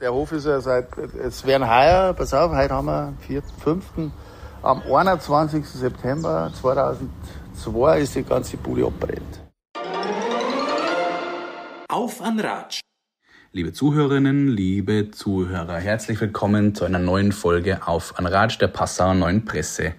Der Hof ist ja seit, es werden heuer, pass auf, heute haben wir 4., 5., am 21. September 2002 ist die ganze Bude abbrennt. Auf an Ratsch. Liebe Zuhörerinnen, liebe Zuhörer, herzlich willkommen zu einer neuen Folge auf an Ratsch der Passauer Neuen Presse.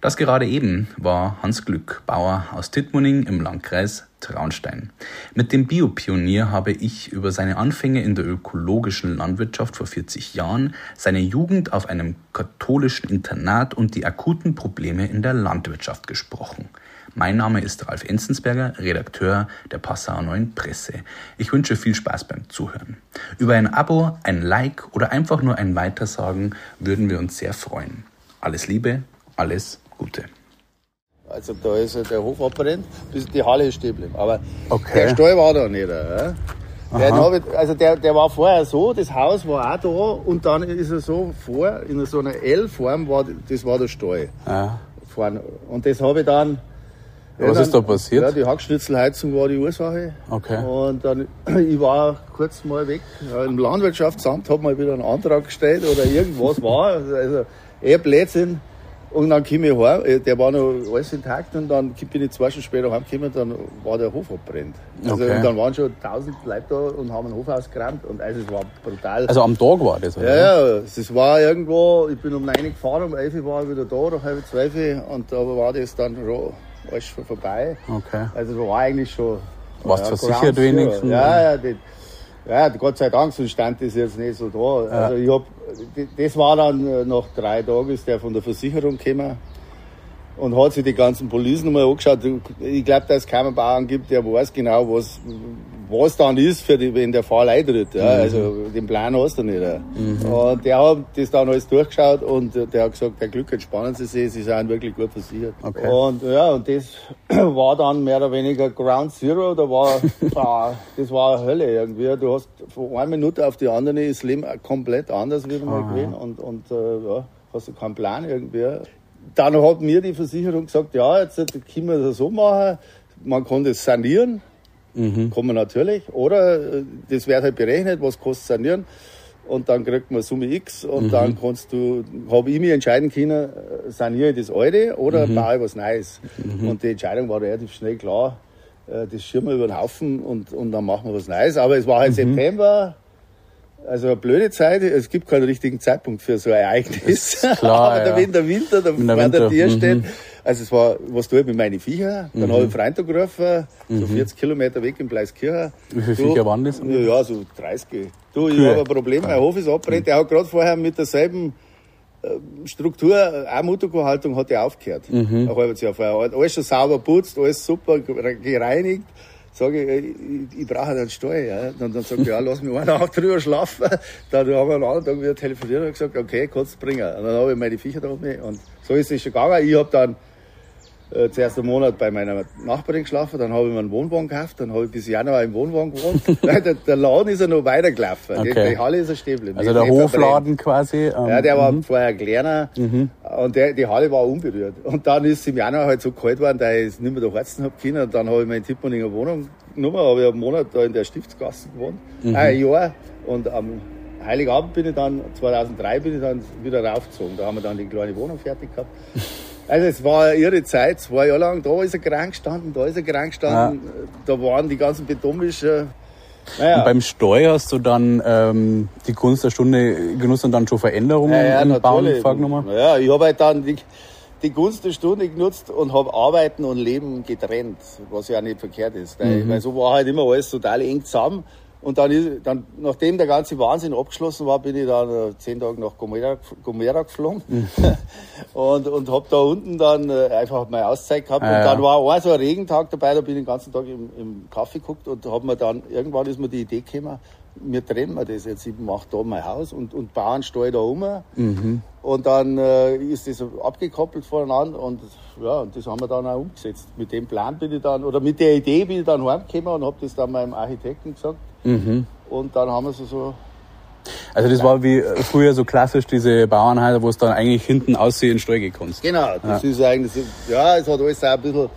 Das gerade eben war Hans Glück, Bauer aus Tittmoning im Landkreis Traunstein. Mit dem Biopionier habe ich über seine Anfänge in der ökologischen Landwirtschaft vor 40 Jahren, seine Jugend auf einem katholischen Internat und die akuten Probleme in der Landwirtschaft gesprochen. Mein Name ist Ralf Enzensberger, Redakteur der Passauer Neuen Presse. Ich wünsche viel Spaß beim Zuhören. Über ein Abo, ein Like oder einfach nur ein Weitersagen würden wir uns sehr freuen. Alles Liebe, alles Gute. Also da ist der Hof abbrennt, bis die Halle ist stehen geblieben. Aber Okay. der Stall war da nicht. Hab ich, also der, der war vorher so, das Haus war auch da und dann ist er so vor, in so einer L-Form, war, das war der Stall. Ja. Vorne. Und das habe ich dann. Was dann, ist da passiert? Ja, die Hackschnitzelheizung war die Ursache. Okay. Und dann, ich war kurz mal weg. Ja, Im Landwirtschaftsamt hat mal wieder einen Antrag gestellt oder irgendwas war. Also, eher Blödsinn. Und dann kam ich heim, äh, der war noch alles intakt und dann bin ich zwei Stunden später heimgekommen, dann war der Hof abbrennt. Also, Okay. und dann waren schon tausend Leute da und haben den Hof ausgerannt und also es war brutal. Also am Tag war das, oder? Ja, ja, es war irgendwo, ich bin um 9 Uhr gefahren, um 11 Uhr war ich wieder da, oder halb 12 Uhr, und da war das dann schon alles schon vorbei. Okay. Also da war eigentlich schon. Warst ja, versichert Ground Zero. wenigstens? Ja, ja, die, ja, Gott sei Dank, sonst stand das jetzt nicht so da. Also ich hab, das war dann äh, nach drei Tagen, ist der von der Versicherung gekommen und hat sich die ganzen Policen nochmal angeschaut. Ich glaube, dass es keinen Bauern gibt, der weiß genau, was, was dann ist, für die, wenn der Fall eintritt. Ja. Mhm. Also den Plan hast du nicht. Ja. Und der hat das dann alles durchgeschaut und äh, der hat gesagt, der Glück entspannen Sie sich, Sie sind wirklich gut versichert. Okay. Und ja, und das war dann mehr oder weniger Ground Zero. Da war, ah, das war Hölle irgendwie. Du hast von einer Minute auf die andere ist das Leben komplett anders wieder mal gewesen und, und äh, ja, hast du keinen Plan irgendwie. Dann hat mir die Versicherung gesagt, ja, jetzt können wir das so machen, man kann das sanieren, kann man natürlich, oder äh, das wird halt berechnet, was kostet sanieren. Und dann kriegt man Summe X und dann kannst du, habe ich mich entscheiden können, äh, saniere ich das alte oder baue ich was Neues. Und die Entscheidung war relativ schnell klar, äh, das schirmen wir über den Haufen und, und dann machen wir was Neues. Aber es war halt September, also eine blöde Zeit, es gibt keinen richtigen Zeitpunkt für so ein Ereignis. klar, Aber ja. wenn der Winter der der Winter, Tür mhm. steht, also es war, was tue ich mit meinen Viecher? Dann habe ich einen Freund angerufen, so 40 Kilometer weg in Bleiskirchen. Wie viele Du, Viecher waren das? Ja, ja, so 30. Du, ich habe ein Problem, mein Hof ist abbrennt. Der hat gerade vorher mit derselben äh, Struktur, äh, auch Mutterkuhhaltung hat er aufgehört. Ein halbes Jahr vorher. Alles schon sauber putzt, alles super gereinigt. Sage ich, äh, ich, ich brauche einen Stall. Ja. Dann, dann sagt er, ja, lass mich einen Nacht drüber schlafen. Dann haben wir einen anderen Tag wieder telefoniert und gesagt, okay, kannst du bringen. Und dann habe ich meine Viecher da oben. Und so ist es schon gegangen. Ich habe dann äh, zuerst einen Monat bei meiner Nachbarin geschlafen, dann habe ich mir einen Wohnwagen gekauft, dann habe ich bis Januar im Wohnwagen gewohnt. Nein, der, der Laden ist ja noch weitergelaufen. Die, Okay. die Halle ist ja stehen geblieben. Also Die der nicht verbrennt. Hofladen quasi. ähm, Ja, der war vorher kleiner und der, die Halle war unberührt. Und dann ist es im Januar halt so kalt geworden, dass ich es nicht mehr durch Heizen habe können. Und dann habe ich mir in Tippmanninger Wohnung genommen, habe ich einen Monat da in der Stiftsgasse gewohnt, äh, ein Jahr. Und am Heiligabend bin ich dann, 2003 bin ich dann wieder raufgezogen. Da haben wir dann die kleine Wohnung fertig gehabt. Also es war irre Zeit, zwei Jahre lang, da ist er krank gestanden, da ist er krank gestanden, da waren die ganzen Betonmischer. Naja. Und beim Steu hast du dann ähm, die Gunst der Stunde genutzt und dann schon Veränderungen im Bauen vorgenommen? Ja, ich habe halt dann die, die Gunst der Stunde genutzt und habe Arbeiten und Leben getrennt, was ja auch nicht verkehrt ist. Weil, Mhm. weil so war halt immer alles total eng zusammen. Und dann, ist, dann, nachdem der ganze Wahnsinn abgeschlossen war, bin ich dann äh, zehn Tage nach Gomera, Gomera geflogen Mhm. und, und habe da unten dann äh, einfach meine Auszeit gehabt. Ah, und ja. dann war ein so ein Regentag dabei, da bin ich den ganzen Tag im, im Kaffee geguckt und hab mir dann, irgendwann ist mir die Idee gekommen, wir trennen wir das jetzt. Ich mache da mein Haus und, und baue einen Stall da um. Mhm. Und dann äh, ist das abgekoppelt voneinander und ja, und das haben wir dann auch umgesetzt. Mit dem Plan bin ich dann, oder mit der Idee bin ich dann heimgekommen und habe das dann meinem Architekten gesagt. Mhm. Und dann haben wir so so, Also das war wie früher so klassisch diese Bauernhäuser, wo es dann eigentlich hinten aussehen in Stall gekonnt. genau, das ist eigentlich so, ja, es hat alles auch ein bisschen,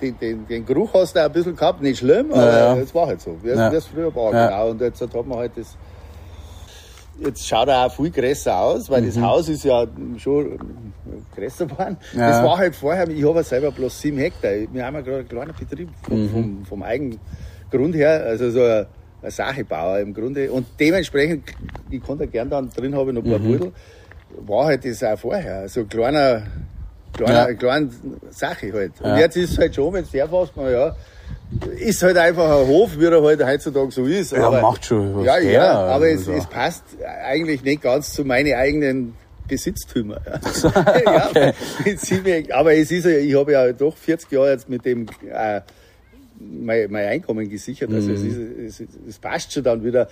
den, den, den Geruch hast du auch ein bisschen gehabt, nicht schlimm, aber Ja, ja. es war halt so, wie Ja. es früher war, Ja. genau. Und jetzt hat man halt das, jetzt schaut er auch viel größer aus, weil mhm. das Haus ist ja schon größer geworden. Ja. Das war halt vorher, ich habe selber bloß sieben Hektar. Wir haben ja gerade einen kleinen Betrieb vom, mhm. vom, vom eigenen Grund her, also so ein, ein Sachebauer im Grunde. Und dementsprechend, ich konnte gern dann drin habe noch ein paar mhm. Pudel, war halt das auch vorher. So ein kleiner, kleiner, ja. kleine Sache halt. Und ja. jetzt ist es halt schon, wenn es der fast, ja, ist halt einfach ein Hof, wie er halt heutzutage so ist. Ja, aber, macht schon was Ja, ja, aber es, es, passt eigentlich nicht ganz zu meinen eigenen Besitztümer. ja, okay. aber es ist, ich habe ja doch 40 Jahre jetzt mit dem äh, mein, mein Einkommen gesichert. Also mhm. es, ist, es, es passt schon dann wieder.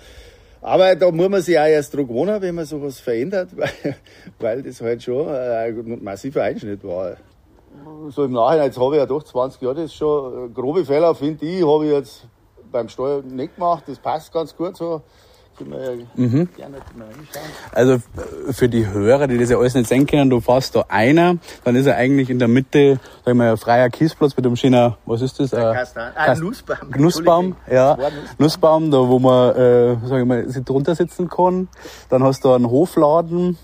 Aber da muss man sich auch erst dran gewohnen, wenn man sowas verändert, weil, weil das halt schon ein massiver Einschnitt war so im Nachhinein, jetzt habe ich ja doch 20 Jahre, das ist schon grobe Fehler, finde ich, habe ich jetzt beim Steuer nicht gemacht, das passt ganz gut so. Mhm. Also für die Hörer, die das ja alles nicht sehen können, du fährst da einer, dann ist er eigentlich in der Mitte, sag ich mal, ein freier Kiesplatz mit einem schönen, was ist das? Äh, Kastan. Ah, Nussbaum. Nussbaum, ja. Nussbaum, da wo man, äh, sag ich mal, sich drunter sitzen kann. Dann hast du einen Hofladen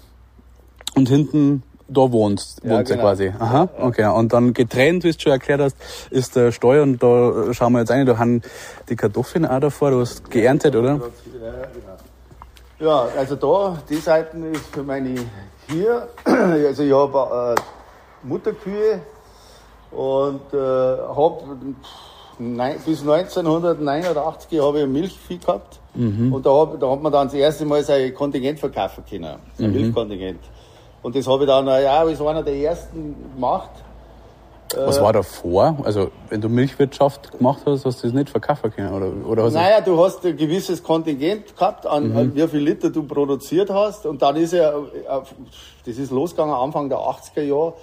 und hinten da wohnst, ja, wohnt genau. quasi. Aha, okay. Und dann getrennt, wie du schon erklärt hast, ist der Steuer und da schauen wir jetzt rein, da haben die Kartoffeln auch davor, du hast geerntet, oder? Ja, also da, die Seiten ist für meine hier, also ich habe äh, Mutterkühe und äh, habe bis 1989 habe ich Milchvieh gehabt. Mhm. Und da, hab, da hat man dann das erste Mal sein Kontingent verkaufen können, sein mhm. Milchkontingent. Und das habe ich dann, ja, als einer der ersten gemacht. Was war davor? Also, wenn du Milchwirtschaft gemacht hast, hast du das nicht verkaufen können? Oder, oder hast naja, du hast ein gewisses Kontingent gehabt, an, mhm. an wie viel Liter du produziert hast. Und dann ist ja, das ist losgegangen Anfang der 80er Jahre,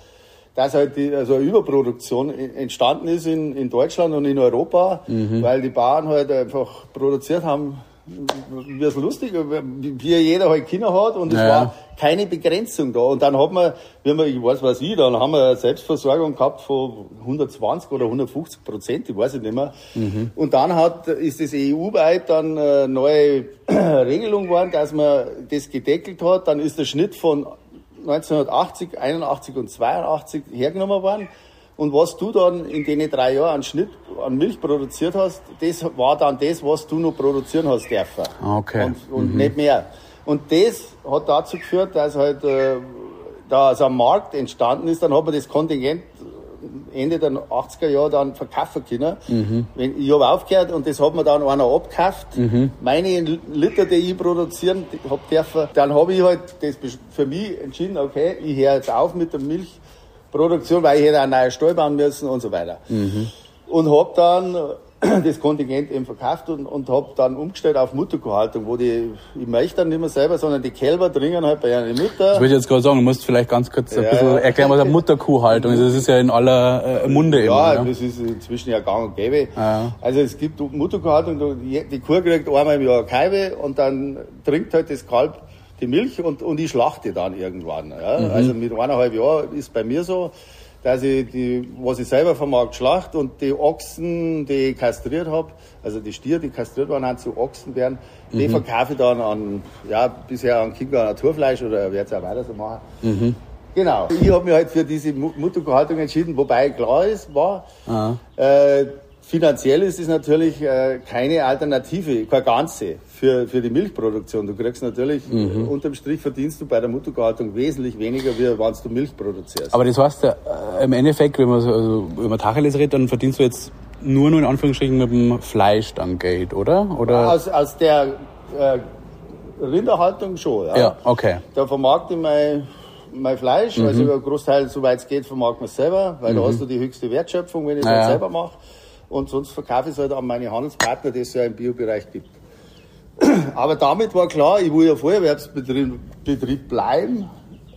dass halt die, also eine Überproduktion entstanden ist in, in Deutschland und in Europa, mhm. weil die Bauern halt einfach produziert haben, wie es lustig, wie jeder halt Kinder hat und es ja. war keine Begrenzung da. Und dann hat man, wie man, ich weiß was ich, dann haben wir eine Selbstversorgung gehabt von 120 oder 150 Prozent, ich weiß nicht mehr. Mhm. Und dann hat, ist das EU-weit dann eine neue Regelung geworden, dass man das gedeckelt hat. Dann ist der Schnitt von 1980, 81 und 82 hergenommen worden. Und was du dann in den drei Jahren an Schnitt, an Milch produziert hast, das war dann das, was du noch produzieren hast dürfen. Okay. Und, und mhm. nicht mehr. Und das hat dazu geführt, dass halt äh, da also ein Markt entstanden ist. Dann hat man das Kontingent Ende der 80er Jahre dann verkaufen können. Mhm. Ich habe aufgehört und das hat mir dann einer abgekauft. Mhm. Meine Liter, die ich produzieren habe dürfen, dann habe ich halt das für mich entschieden, okay, ich höre jetzt auf mit der Milch Produktion, weil ich hätte einen neuen Stall bauen müssen und so weiter. Mhm. Und habe dann das Kontingent eben verkauft und, und habe dann umgestellt auf Mutterkuhhaltung, wo die, ich möchte dann nicht mehr selber, sondern die Kälber dringen halt bei einer Mutter. Das würde ich jetzt gerade sagen, du musst vielleicht ganz kurz ein bisschen erklären, was eine Mutterkuhhaltung ist. Das ist ja in aller äh, Munde ja, immer. Ja, das ist inzwischen ja gang und gäbe. Ja. Also es gibt Mutterkuhhaltung, die Kuh kriegt einmal im Jahr Kaibe und dann trinkt halt das Kalb die Milch und, und ich schlachte dann irgendwann. Ja? Mhm. Also mit eineinhalb Jahren ist bei mir so, dass ich die, was ich selber vom Markt schlacht und die Ochsen, die ich kastriert habe, also die Stiere, die kastriert waren, zu Ochsen werden, mhm. die verkaufe ich dann an, ja, bisher an Kinga Naturfleisch oder werde es auch weiter so machen. Mhm. Genau. Ich habe mich halt für diese Muttergehaltung entschieden, wobei klar ist, war, äh, finanziell ist es natürlich äh, keine Alternative, keine ganze für, für die Milchproduktion. Du kriegst natürlich, mhm. unterm Strich verdienst du bei der Muttergartung wesentlich weniger, wie wenn du Milch produzierst. Aber das heißt, äh, im Endeffekt, wenn man, so, also, wenn man Tacheles redet, dann verdienst du jetzt nur, nur in Anführungsstrichen mit dem Fleisch dann Geld, oder? oder? Aus, aus der äh, Rinderhaltung schon, ja. Ja, okay. Da vermarkte ich mein, mein Fleisch, mhm. also ein Großteil, soweit es geht, vermarkt man selber, weil mhm. da hast du die höchste Wertschöpfung, wenn ich es halt selber mache. Und sonst verkaufe ich es halt an meine Handelspartner, die es ja im Biobereich gibt. Aber damit war klar, ich will ja Feuerwehrbetrieb Betrieb bleiben,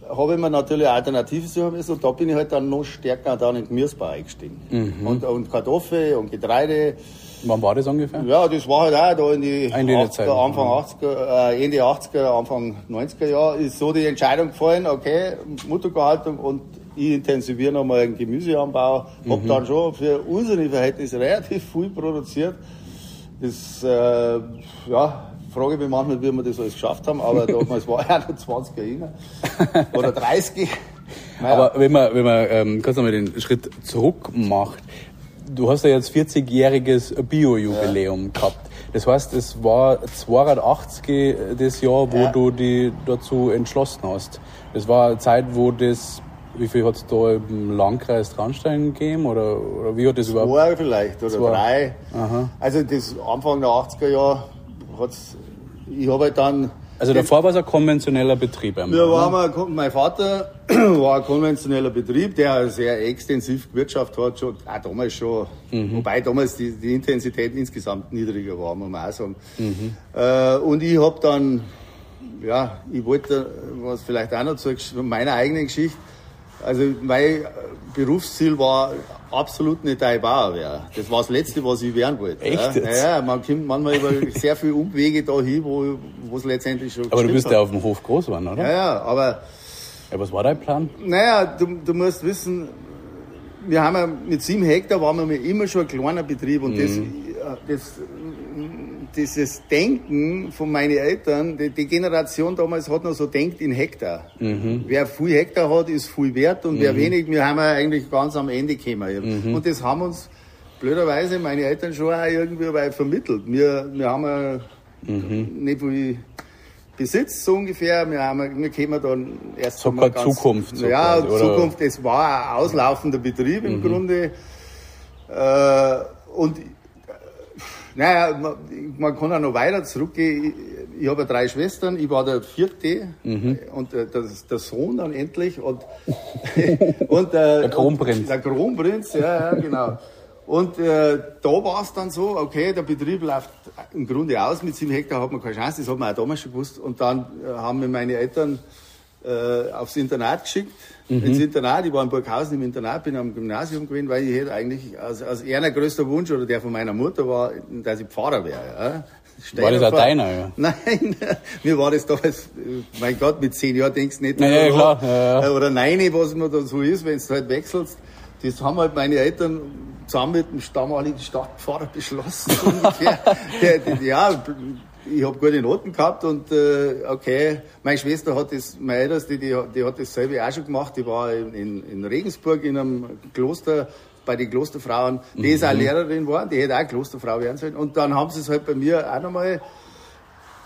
habe ich mir natürlich Alternativen suchen müssen und da bin ich halt dann noch stärker dann in den Gemüsebau eingestiegen. Mhm. Und, und Kartoffeln und Getreide. Wann war das ungefähr? Ja, das war halt auch da in die 80er, Zeit, Anfang 80er, äh, Ende 80er, Anfang 90er Jahre ist so die Entscheidung gefallen, okay, Muttergehaltung und ich intensiviere nochmal einen Gemüseanbau. Mhm. Dann schon für unsere Verhältnisse relativ viel produziert. Das, äh, ja, frage ich mich manchmal, wie wir das alles geschafft haben, aber damals war er noch 20 Jahre. Oder 30. Naja. Aber wenn man, wenn man ähm, kurz einmal den Schritt zurück macht, du hast ja jetzt 40-jähriges Bio-Jubiläum ja. gehabt. Das heißt, es war 280 das Jahr, wo ja. du dich dazu entschlossen hast. Das war eine Zeit, wo das, wie viel hat es da im Landkreis Traunstein gegeben? Oder, oder wie hat das überhaupt? Zwei vielleicht oder Zwei. drei. Aha. Also das Anfang der 80er Jahre hat's, ich habe halt dann also davor war es ein konventioneller Betrieb. Einmal, wir waren ne? mein Vater war ein konventioneller Betrieb, der sehr extensiv gewirtschaftet hat, schon, auch damals schon, mhm. wobei damals die, die, Intensität insgesamt niedriger war, muss man auch sagen. Mhm. Äh, und ich habe dann, ja, ich wollte, was vielleicht auch noch zu meiner eigenen Geschichte, also mein Berufsziel war absolut nicht ein Bauer wäre. Das war das Letzte, was ich werden wollte. Echt? Ja, ja man kommt manchmal über sehr viele Umwege dahin, wo es letztendlich schon Aber du bist hat. ja auf dem Hof groß geworden, oder? Ja, ja, aber... Ja, was war dein Plan? Naja, du, du musst wissen, wir haben ja mit sieben Hektar waren wir immer schon ein kleiner Betrieb und mhm. das, das dieses Denken von meinen Eltern, die, die, Generation damals hat noch so denkt in Hektar. Mhm. Wer viel Hektar hat, ist viel wert und mhm. wer wenig, wir haben ja eigentlich ganz am Ende gekommen. Mhm. Und das haben uns blöderweise meine Eltern schon auch irgendwie weit vermittelt. Wir, wir haben ja mhm. nicht viel Besitz so ungefähr. Wir, haben, wir kommen dann erst so mal ganz, Zukunft. Ja, quasi, Zukunft. Es war ein auslaufender Betrieb im mhm. Grunde. Äh, und naja, man, man kann auch noch weiter zurückgehen. Ich, ich habe ja drei Schwestern, ich war der vierte mhm. und der, der, Sohn dann endlich und, und äh, der Kronprinz. Der Kronprinz, ja, ja genau. Und äh, da war es dann so, okay, der Betrieb läuft im Grunde aus, mit sieben Hektar hat man keine Chance, das hat man auch damals schon gewusst. Und dann äh, haben mir meine Eltern äh, aufs Internat geschickt mhm. ins Internat. Ich war in Burghausen im Internat, bin am Gymnasium gewesen, weil ich hätte eigentlich, als, als einer größter Wunsch oder der von meiner Mutter war, dass ich Pfarrer wäre. Ja. War das auch deiner, ja? Nein, mir war das damals, mein Gott, mit zehn Jahren denkst du nicht, ja, ja, klar. Ja, ja. oder nein, was man da so ist, wenn du halt wechselst. Das haben halt meine Eltern zusammen mit dem damaligen Stadtpfarrer beschlossen. der, der, ja, ich habe gute Noten gehabt und äh, okay, meine Schwester hat das, meine Älteste, die, die hat dasselbe auch schon gemacht. Die war in, in, Regensburg in einem Kloster bei den Klosterfrauen, die mhm. ist auch Lehrerin geworden, die hätte auch Klosterfrau werden sollen. Und dann haben sie es halt bei mir auch nochmal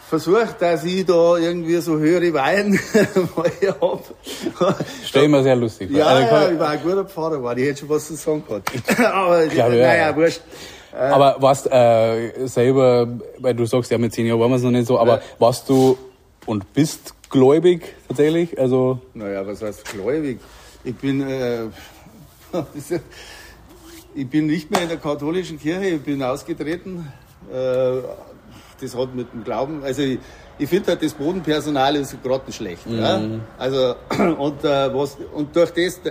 versucht, dass ich da irgendwie so höhere Wein habe. Stell mir sehr lustig vor. Ja, also, ja, ich war ein guter Pfarrer, war. ich hätte schon was zu sagen gehabt. Aber, naja, ja. wurscht. Äh, aber warst äh, selber, weil du sagst, ja, mit zehn Jahren waren wir es noch nicht so, aber warst du und bist gläubig tatsächlich? Also naja, was heißt gläubig? Ich bin, äh, ich bin nicht mehr in der katholischen Kirche, ich bin ausgetreten. Äh, das hat mit dem Glauben, also ich, ich finde halt, das Bodenpersonal ist grottenschlecht. Mhm. Ja? Also, und, äh, was, und durch das,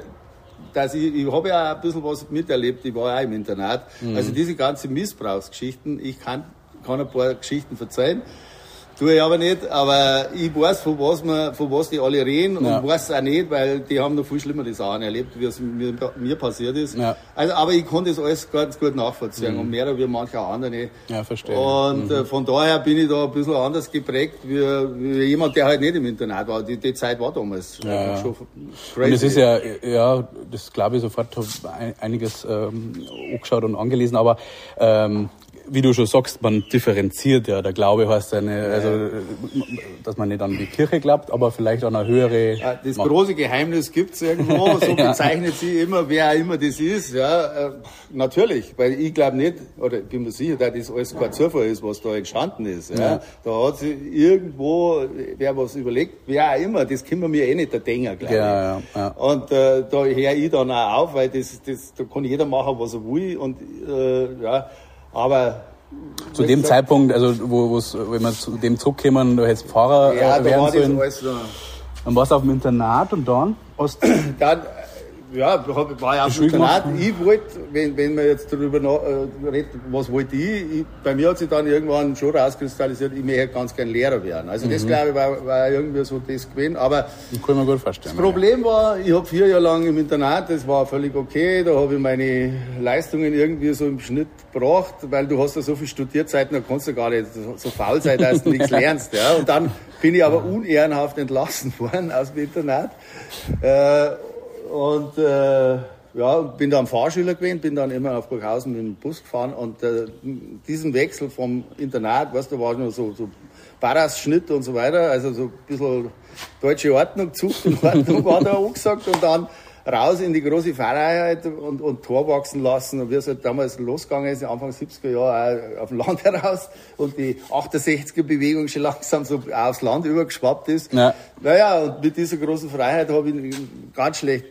dass ich, ich habe ja ein bisschen was miterlebt, ich war ja im Internat. Mhm. Also diese ganzen Missbrauchsgeschichten, ich kann, kann ein paar Geschichten verzeihen. Tue ich aber nicht, aber ich weiß, von was, man, von was die alle reden ja. und weiß auch nicht, weil die haben noch viel schlimmere Sachen erlebt, wie es mir, mir passiert ist. Ja. Also, aber ich konnte das alles ganz gut nachvollziehen mhm. und mehr wie manche andere. Ja, verstehe. Und äh, mhm. von daher bin ich da ein bisschen anders geprägt, wie, wie jemand, der halt nicht im Internat war. Die, die Zeit war damals ja, schon crazy. Und es ist ja, ja, das glaube ich sofort, habe einiges ähm, angeschaut und angelesen, aber ähm, wie du schon sagst, man differenziert ja. Der Glaube heißt ja, eine, also, dass man nicht an die Kirche glaubt, aber vielleicht an eine höhere. Das Macht. große Geheimnis gibt's irgendwo, so ja. bezeichnet sie immer, wer immer das ist. Ja, äh, natürlich, weil ich glaube nicht, oder ich bin mir sicher, dass das alles kein Zufall ist, was da entstanden ist. Ja. ja. Da hat sich irgendwo, wer was überlegt, wer auch immer, das können wir mir eh nicht der Denker, glaube ja, ich. Ja, Und äh, da höre ich dann auch auf, weil das, das, da kann jeder machen, was er will. Und äh, ja, aber zu dem gesagt, Zeitpunkt, also wo, wenn wir zu dem zurückkommen, du hättest Fahrer ja, äh, werden sollen. Das alles Dann warst du auf dem Internat und dann? Hast dann, Ja, war ja auf dem Internat. Ich wollte, wenn, wenn man jetzt darüber äh, redet, was wollte ich, ich, bei mir hat sich dann irgendwann schon rauskristallisiert, ich möchte ganz gern Lehrer werden. Also das, mhm. glaube ich, war, war irgendwie so das gewesen. Aber das kann man gut vorstellen. Das Problem war, ich habe vier Jahre lang im Internat, das war völlig okay, da habe ich meine Leistungen irgendwie so im Schnitt gebracht, weil du hast ja so viel Studierzeiten, da kannst du gar nicht so faul sein, dass du nichts lernst. Ja. Und dann bin ich aber unehrenhaft entlassen worden aus dem Internat. Äh, und äh, ja, bin dann Fahrschüler gewesen, bin dann immer auf Burghausen mit dem Bus gefahren und äh, diesen Wechsel vom Internat, weißt du, war nur so, so Barras-Schnitt und so weiter, also so ein bisschen deutsche Ordnung, Zucht und Ordnung war da angesagt und dann raus in die große Freiheit und, und Tor wachsen lassen. Und wie es halt damals losgegangen ist, Anfang 70er Jahre auf dem Land heraus und die 68er-Bewegung schon langsam so aufs Land übergeschwappt ist. Ja. Naja, und mit dieser großen Freiheit habe ich ganz schlecht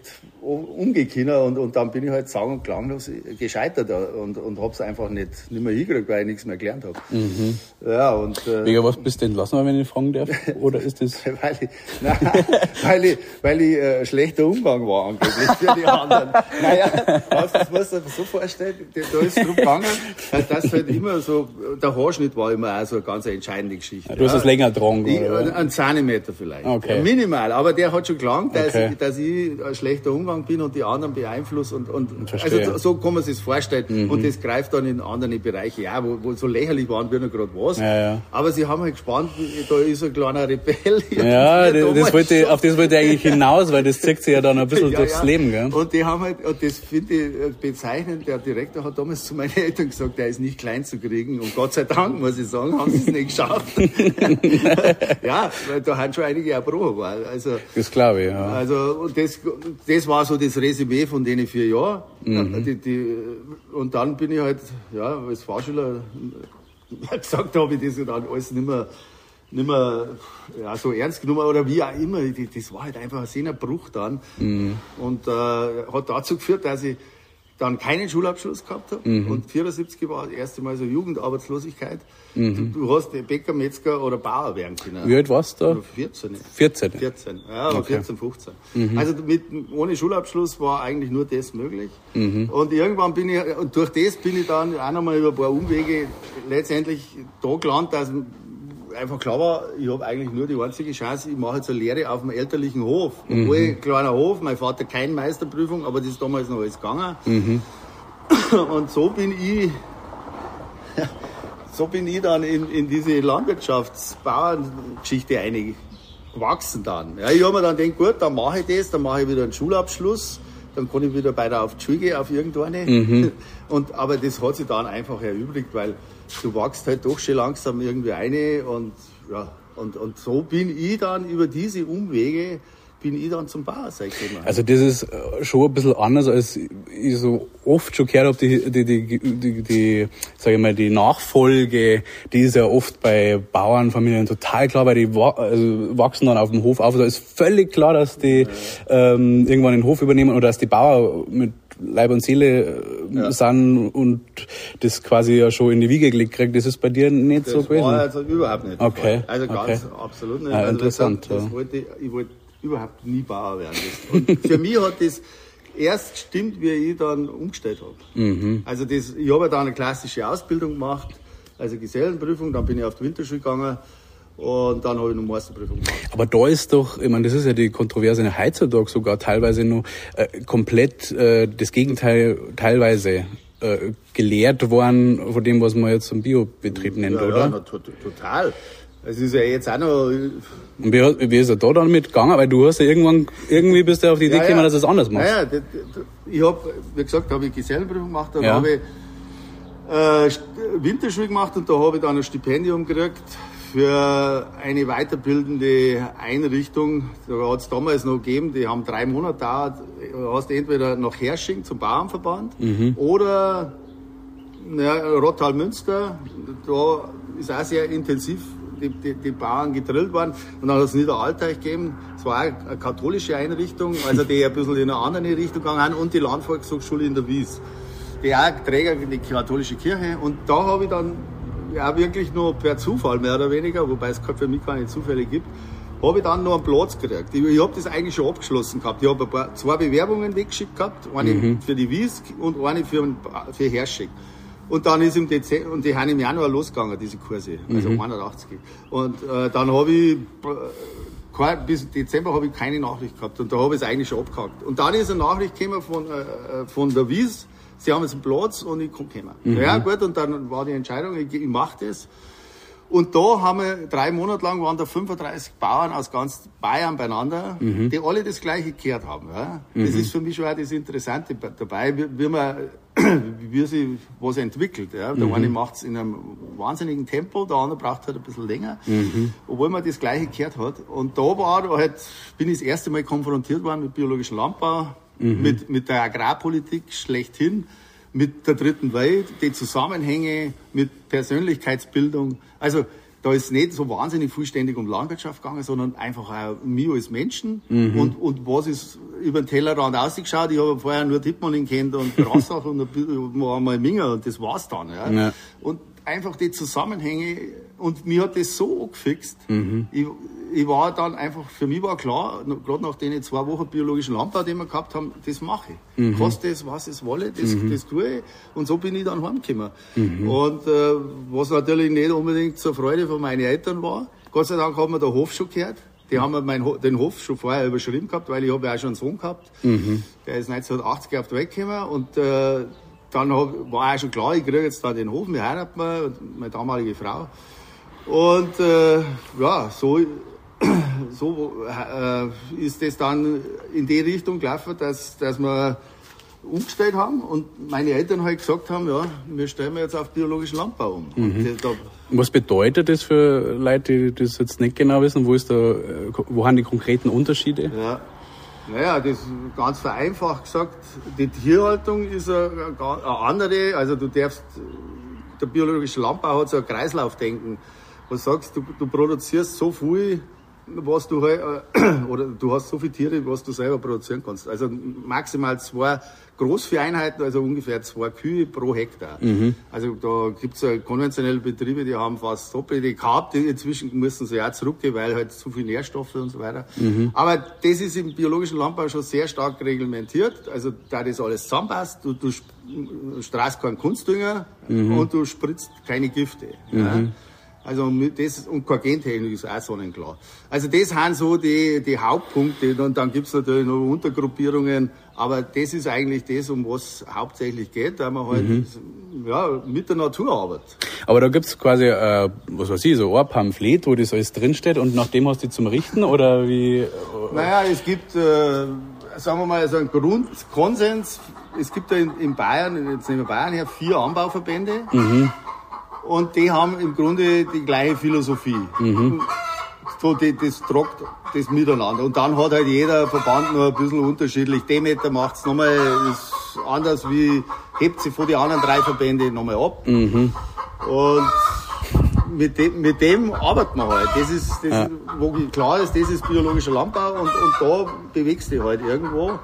umgekommen und, und dann bin ich halt sagen und klanglos gescheitert und, und habe es einfach nicht, nicht mehr hingekriegt, weil ich nichts mehr gelernt habe. Mhm. Ja, und, äh, Wegen was bist du entlassen, wenn ich fragen darf? Oder ist das... weil ich, nein, weil ich, weil ich äh, schlechter Umgang war angeblich für die anderen. naja, das musst du dir so vorstellen, da ist es darum gegangen, dass halt immer so, der Haarschnitt war immer auch so eine ganz entscheidende Geschichte. Ja, du hast ja. es länger getragen, oder? Ein Zentimeter vielleicht. Okay. Ja, minimal, aber der hat schon gelangt, dass, okay. dass ich ein schlechter Umgang Umgang bin und die anderen beeinflusse und, und also so kann man sich vorstellen mhm. und das greift dann in andere Bereiche ja, wo, wo so lächerlich waren wir noch gerade was. Ja, ja. Aber sie haben halt gespannt, da ist ein kleiner Rebell. Ja, das, das wollte, auf das wollte ich eigentlich hinaus, weil das zieht sich ja dann ein bisschen ja, durchs Leben. Gell? Und die haben halt, und das finde ich bezeichnend, der Direktor hat damals zu meinen Eltern gesagt, der ist nicht klein zu kriegen und Gott sei Dank, muss ich sagen, haben sie es nicht geschafft. ja, weil da haben schon einige Probe Also, das glaube ich, ja. Also, und das, das war so das Resümee von denen vier Jahren. Mhm. Die, die, und dann bin ich halt, ja, als Fahrschüler gesagt habe ich das dann alles nicht mehr, nicht mehr ja, so ernst genommen oder wie auch immer. Das war halt einfach ein seiner Bruch dann. Mhm. Und äh, hat dazu geführt, dass ich dann keinen Schulabschluss gehabt habe. Mhm. Und 74 war das erste Mal so Jugendarbeitslosigkeit. Mhm. Du, du, hast Bäcker, Metzger oder Bauer werden können. Wie alt warst du da? 14. 14? 14, ja, okay. 14, 15. Mhm. Also mit, ohne Schulabschluss war eigentlich nur das möglich. Mhm. Und irgendwann bin ich, und durch das bin ich dann auch nochmal über ein paar Umwege letztendlich da gelandet, dass einfach klar war, ich habe eigentlich nur die einzige Chance, ich mache jetzt eine Lehre auf dem elterlichen Hof. Mhm. Obwohl, kleiner Hof, mein Vater keine Meisterprüfung, aber das ist damals noch alles gegangen. Mhm. Und so bin ich, so bin ich dann in, in diese Landwirtschaftsbauerngeschichte eingewachsen dann. Ja, ich habe mir dann gedacht, gut, dann mache ich das, dann mache ich wieder einen Schulabschluss, dann kann ich wieder bei der auf die Schule gehen, auf irgendeine. Mhm. Und, aber das hat sich dann einfach erübrigt, weil du wachst halt doch schon langsam irgendwie eine und ja, und, und so bin ich dann über diese Umwege bin ich dann zum Bauer gekommen. Also das ist äh, schon ein bisschen anders, als ich so oft schon gehört habe, die, die, die, die, die sage ich mal, die Nachfolge, die ist ja oft bei Bauernfamilien total klar, weil die also wachsen dann auf dem Hof auf. Da ist völlig klar, dass die ja. ähm, irgendwann den Hof übernehmen oder dass die Bauer mit Leib und Seele äh, ja. sind und das quasi ja schon in die Wiege gelegt kriegt. Das ist bei dir nicht das so gewesen? War also überhaupt nicht. Okay. Also ganz okay. absolut nicht. Ja, also interessant. Das, das wollte, ich wollte überhaupt nie Bauer werden. Und für mich hat das erst gestimmt, wie ich dann umgestellt habe. Mhm. Also das, ich habe ja dann eine klassische Ausbildung gemacht, also Gesellenprüfung, dann bin ich auf die Winterschule gegangen und dann habe ich noch Meisterprüfung gemacht. Aber da ist doch, ich meine, das ist ja die Kontroverse heutzutage sogar teilweise noch äh, komplett äh, das Gegenteil teilweise äh, gelehrt worden von dem, was man jetzt zum Biobetrieb nennt, ja, oder? Ja, na, total. Es ist ja jetzt auch noch. Und wie, wie ist er da dann mitgegangen? Weil du hast ja irgendwann, irgendwie bist du auf die Idee ja, gekommen, ja. dass du es anders machst. Ja, ja, ich habe, wie gesagt, habe ich Gesellenprüfung gemacht, dann ja. habe ich äh, Winterschule gemacht und da habe ich dann ein Stipendium gekriegt für eine weiterbildende Einrichtung. Da hat es damals noch gegeben, die haben drei Monate dauert. Du hast entweder nach Hersching zum Bauernverband mhm. oder ja, Rottal Münster. Da ist auch sehr intensiv die, die, die Bauern gedrillt worden. Und dann hat es Niederalteich gegeben. Es war auch eine katholische Einrichtung, also die ein bisschen in eine andere Richtung gegangen und die Landvolkshochschule in der Wies. Die auch Träger die katholische Kirche. Und da habe ich dann ja wirklich nur per Zufall mehr oder weniger, wobei es für mich keine Zufälle gibt, habe ich dann noch einen Platz gekriegt. Ich, ich habe das eigentlich schon abgeschlossen gehabt. Ich habe zwei Bewerbungen weggeschickt gehabt, eine mhm. für die Wies und eine für, für Herschig. Und dann ist im Dezember, und die haben im Januar losgegangen, diese Kurse, also mhm. 81. Und äh, dann habe ich, äh, bis Dezember habe ich keine Nachricht gehabt und da habe ich es eigentlich schon abgehakt. Und dann ist eine Nachricht gekommen von, äh, äh von der Wies, sie haben jetzt einen Platz und ich kann kommen. Mhm. Ja gut, und dann war die Entscheidung, ich, ich mache das. Und da haben wir drei Monate lang waren da 35 Bauern aus ganz Bayern beieinander, mhm. die alle das Gleiche gehört haben. Ja. Das mhm. ist für mich schon auch das Interessante dabei, wie, wie man, wie sich was entwickelt. Ja. Der mhm. eine macht es in einem wahnsinnigen Tempo, der andere braucht halt ein bisschen länger, mhm. obwohl man das Gleiche gehört hat. Und da war halt, bin ich das erste Mal konfrontiert worden mit biologischem Landbau, mhm. mit, mit der Agrarpolitik schlechthin mit der dritten Welt, die Zusammenhänge mit Persönlichkeitsbildung. Also da ist nicht so wahnsinnig vollständig um Landwirtschaft gegangen, sondern einfach auch mir als Menschen mhm. und, und was ist über den Tellerrand ausgeschaut. Ich habe vorher nur Tippmann kennt und Brassach und war mal Minger und das war's dann. Ja. ja. Und einfach die Zusammenhänge und mir hat das so angefixt. Mhm. Ich, ich war dann einfach, für mich war klar, gerade nach den zwei Wochen biologischen Landbau, den wir gehabt haben, das mache ich. Mhm. Koste es, was es wolle, das, mhm. das tue ich. Und so bin ich dann heimgekommen. Mhm. Und äh, was natürlich nicht unbedingt zur Freude von meinen Eltern war, Gott sei Dank hat mir der Hof schon gehört. Die haben mein, den Hof schon vorher überschrieben gehabt, weil ich habe ja auch schon einen Sohn gehabt. Mhm. Der ist 1980 auf die Welt gekommen und äh, dann hab, war auch schon klar, ich kriege jetzt da den Hof, wir heiraten mal, meine damalige Frau. Und äh, ja, so so äh, ist es dann in die Richtung gelaufen, dass, dass wir umgestellt haben und meine Eltern halt gesagt haben, ja, wir stellen jetzt auf biologischen Landbau um. Mhm. Da, Was bedeutet das für Leute, die das jetzt nicht genau wissen? Wo, ist da, wo haben die konkreten Unterschiede? Ja. Naja, das ganz vereinfacht gesagt. Die Tierhaltung ist eine, eine andere. Also du darfst, der biologische Landbau hat so ein Kreislaufdenken. Du sagst, du, du produzierst so viel was du halt, äh, oder du hast so viele Tiere, was du selber produzieren kannst. Also maximal zwei Großvieheinheiten, also ungefähr zwei Kühe pro Hektar. Mhm. Also da gibt's ja konventionelle Betriebe, die haben fast doppelte gehabt. Inzwischen müssen sie auch zurückgehen, weil halt zu viele Nährstoffe und so weiter. Mhm. Aber das ist im biologischen Landbau schon sehr stark reglementiert. Also da das alles zusammenpasst, du, du strahlst keinen Kunstdünger mhm. und du spritzt keine Gifte. Ja. Also das, und keine Gentechnik ist auch sonnenklar. Also das sind so die, die Hauptpunkte. Und dann gibt's natürlich noch Untergruppierungen. Aber das ist eigentlich das, um was hauptsächlich geht, weil man halt mhm. ja, mit der Natur arbeitet. Aber da gibt's quasi, äh, was weiß ich, so ein Pamphlet, wo das alles drinsteht und nach dem hast du zum Richten oder wie? Äh? Naja, es gibt, äh, sagen wir mal, so einen Grundkonsens. Es gibt da in, in Bayern, jetzt nehmen wir Bayern her, vier Anbauverbände. Mhm. Und die haben im Grunde die gleiche Philosophie. Mhm. So, die, das tragt das miteinander. Und dann hat halt jeder Verband nur ein bisschen unterschiedlich. Demeter macht es nochmal anders wie, hebt sie von den anderen drei Verbänden nochmal ab. Mhm. Und mit dem, mit dem arbeitet man halt. Das ist, das, ja. wo klar ist, das ist biologischer Landbau und, und da bewegst du dich halt irgendwo.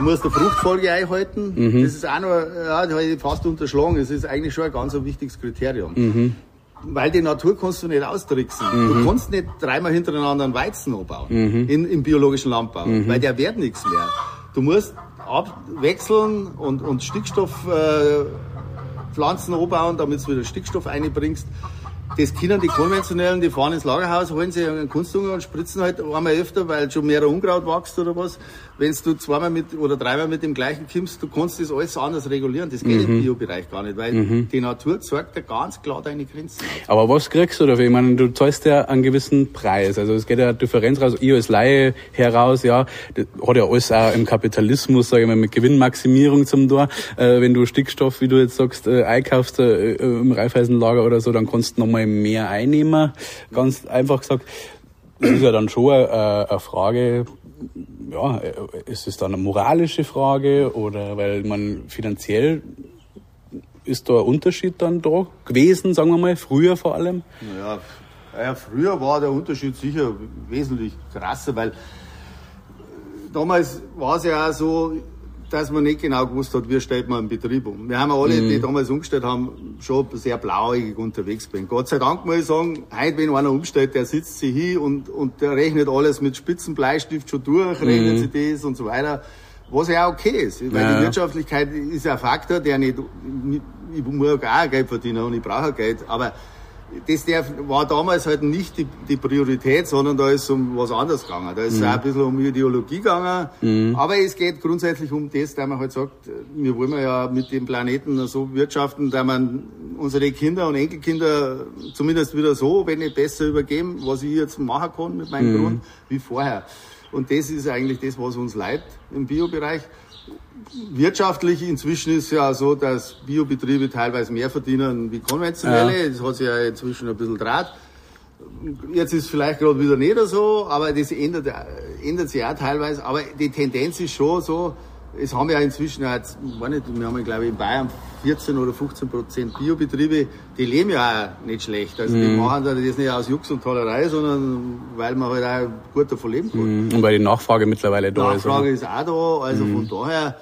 Du musst eine Fruchtfolge einhalten. Mhm. Das ist auch noch, ja, das habe ich fast unterschlagen. Das ist eigentlich schon ein ganz ein wichtiges Kriterium. Mhm. Weil die Natur kannst du nicht austricksen. Mhm. Du kannst nicht dreimal hintereinander einen Weizen anbauen. Mhm. In, Im biologischen Landbau. Mhm. Weil der wird nichts mehr. Du musst abwechseln und, und Stickstoff, äh, anbauen, damit du wieder Stickstoff einbringst das können die konventionellen, die fahren ins Lagerhaus, holen sich einen Kunstdünger und spritzen halt einmal öfter, weil schon mehr Unkraut wächst oder was. Wenn du zweimal mit oder dreimal mit dem gleichen kimmst, du kannst das alles anders regulieren. Das geht mhm. im Biobereich gar nicht, weil mhm. die Natur zeigt dir ganz klar deine Grenzen. Aber was kriegst du dafür? Ich meine, du zahlst ja einen gewissen Preis. Also es geht ja eine Differenz raus. Ich als Laie heraus, ja, das hat ja alles auch im Kapitalismus, sage ich mal, mit Gewinnmaximierung zum Tor. Äh, wenn du Stickstoff, wie du jetzt sagst, äh, einkaufst äh, im Reifeisenlager oder so, dann kannst du nochmal mehr einnehmen. Ganz einfach gesagt. Das ist ja dann schon äh, eine Frage, ja, ist es dann eine moralische Frage oder weil man finanziell ist da ein Unterschied dann da gewesen, sagen wir mal, früher vor allem? Ja, ja früher war der Unterschied sicher wesentlich krasser, weil damals war es ja auch so, dass man nicht genau gewusst hat, wie stellt man einen Betrieb um. Wir haben alle, die damals umgestellt haben, schon sehr blauäugig unterwegs gewesen. Gott sei Dank muss ich sagen, heute, wenn einer umstellt, der sitzt sich hin und, und der rechnet alles mit Spitzenbleistift schon durch, rechnet sich das und so weiter. Was ja auch okay ist, weil Ja. die Wirtschaftlichkeit ist ja ein Faktor, der nicht, ich muss auch Geld verdienen und ich brauche auch Geld, aber das der war damals halt nicht die, die Priorität, sondern da ist um was anderes gegangen. Da ist es auch ein bisschen um Ideologie gegangen. Aber es geht grundsätzlich um das, da man halt sagt, wir wollen ja mit dem Planeten so wirtschaften, dass man unsere Kinder und Enkelkinder zumindest wieder so, wenn nicht besser übergeben, was ich jetzt machen kann mit meinem Grund, wie vorher. Und das ist eigentlich das, was uns leidet im Biobereich. Wirtschaftlich inzwischen ist ja so, dass Biobetriebe teilweise mehr verdienen wie konventionelle. Das hat sich ja inzwischen ein bisschen draht. Jetzt ist es vielleicht gerade wieder nicht so, aber das ändert, ändert sich auch teilweise. Aber die Tendenz ist schon so, es haben ja inzwischen jetzt, ich weiß nicht, wir haben ja, glaube ich in Bayern 14 oder 15 Prozent Biobetriebe, die leben ja auch nicht schlecht. Also die machen das nicht aus Jux und Tollerei, sondern weil man halt auch gut davon leben kann. Und weil die Nachfrage mittlerweile da ist. Nachfrage ist auch da, also von daher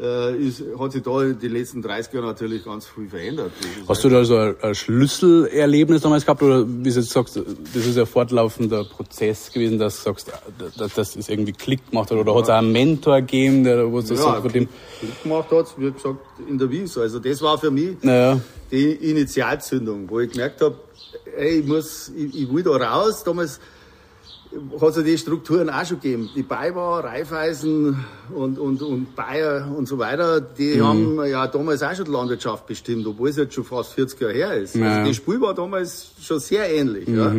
äh, ist, hat sich da in den letzten 30 Jahren natürlich ganz viel verändert. Das Hast du da so ein, ein Schlüsselerlebnis damals gehabt oder wie du jetzt sagst, das ist ein fortlaufender Prozess gewesen, dass du sagst, dass das ist irgendwie Klick gemacht hat oder hat es auch einen Mentor gegeben, der wo du ja, sagst, von dem, Klick gemacht hat, wie gesagt, in der Wies. Also das war für mich naja, die Initialzündung, wo ich gemerkt habe, ey, ich muss, ich, ich will da raus. Damals hat es ja die Strukturen auch schon gegeben. Die Baybau, Raiffeisen und, und, und Bayer und so weiter, die haben ja damals auch schon die Landwirtschaft bestimmt, obwohl es jetzt schon fast 40 Jahre her ist. Ja. Also das Spiel war damals schon sehr ähnlich. Ja.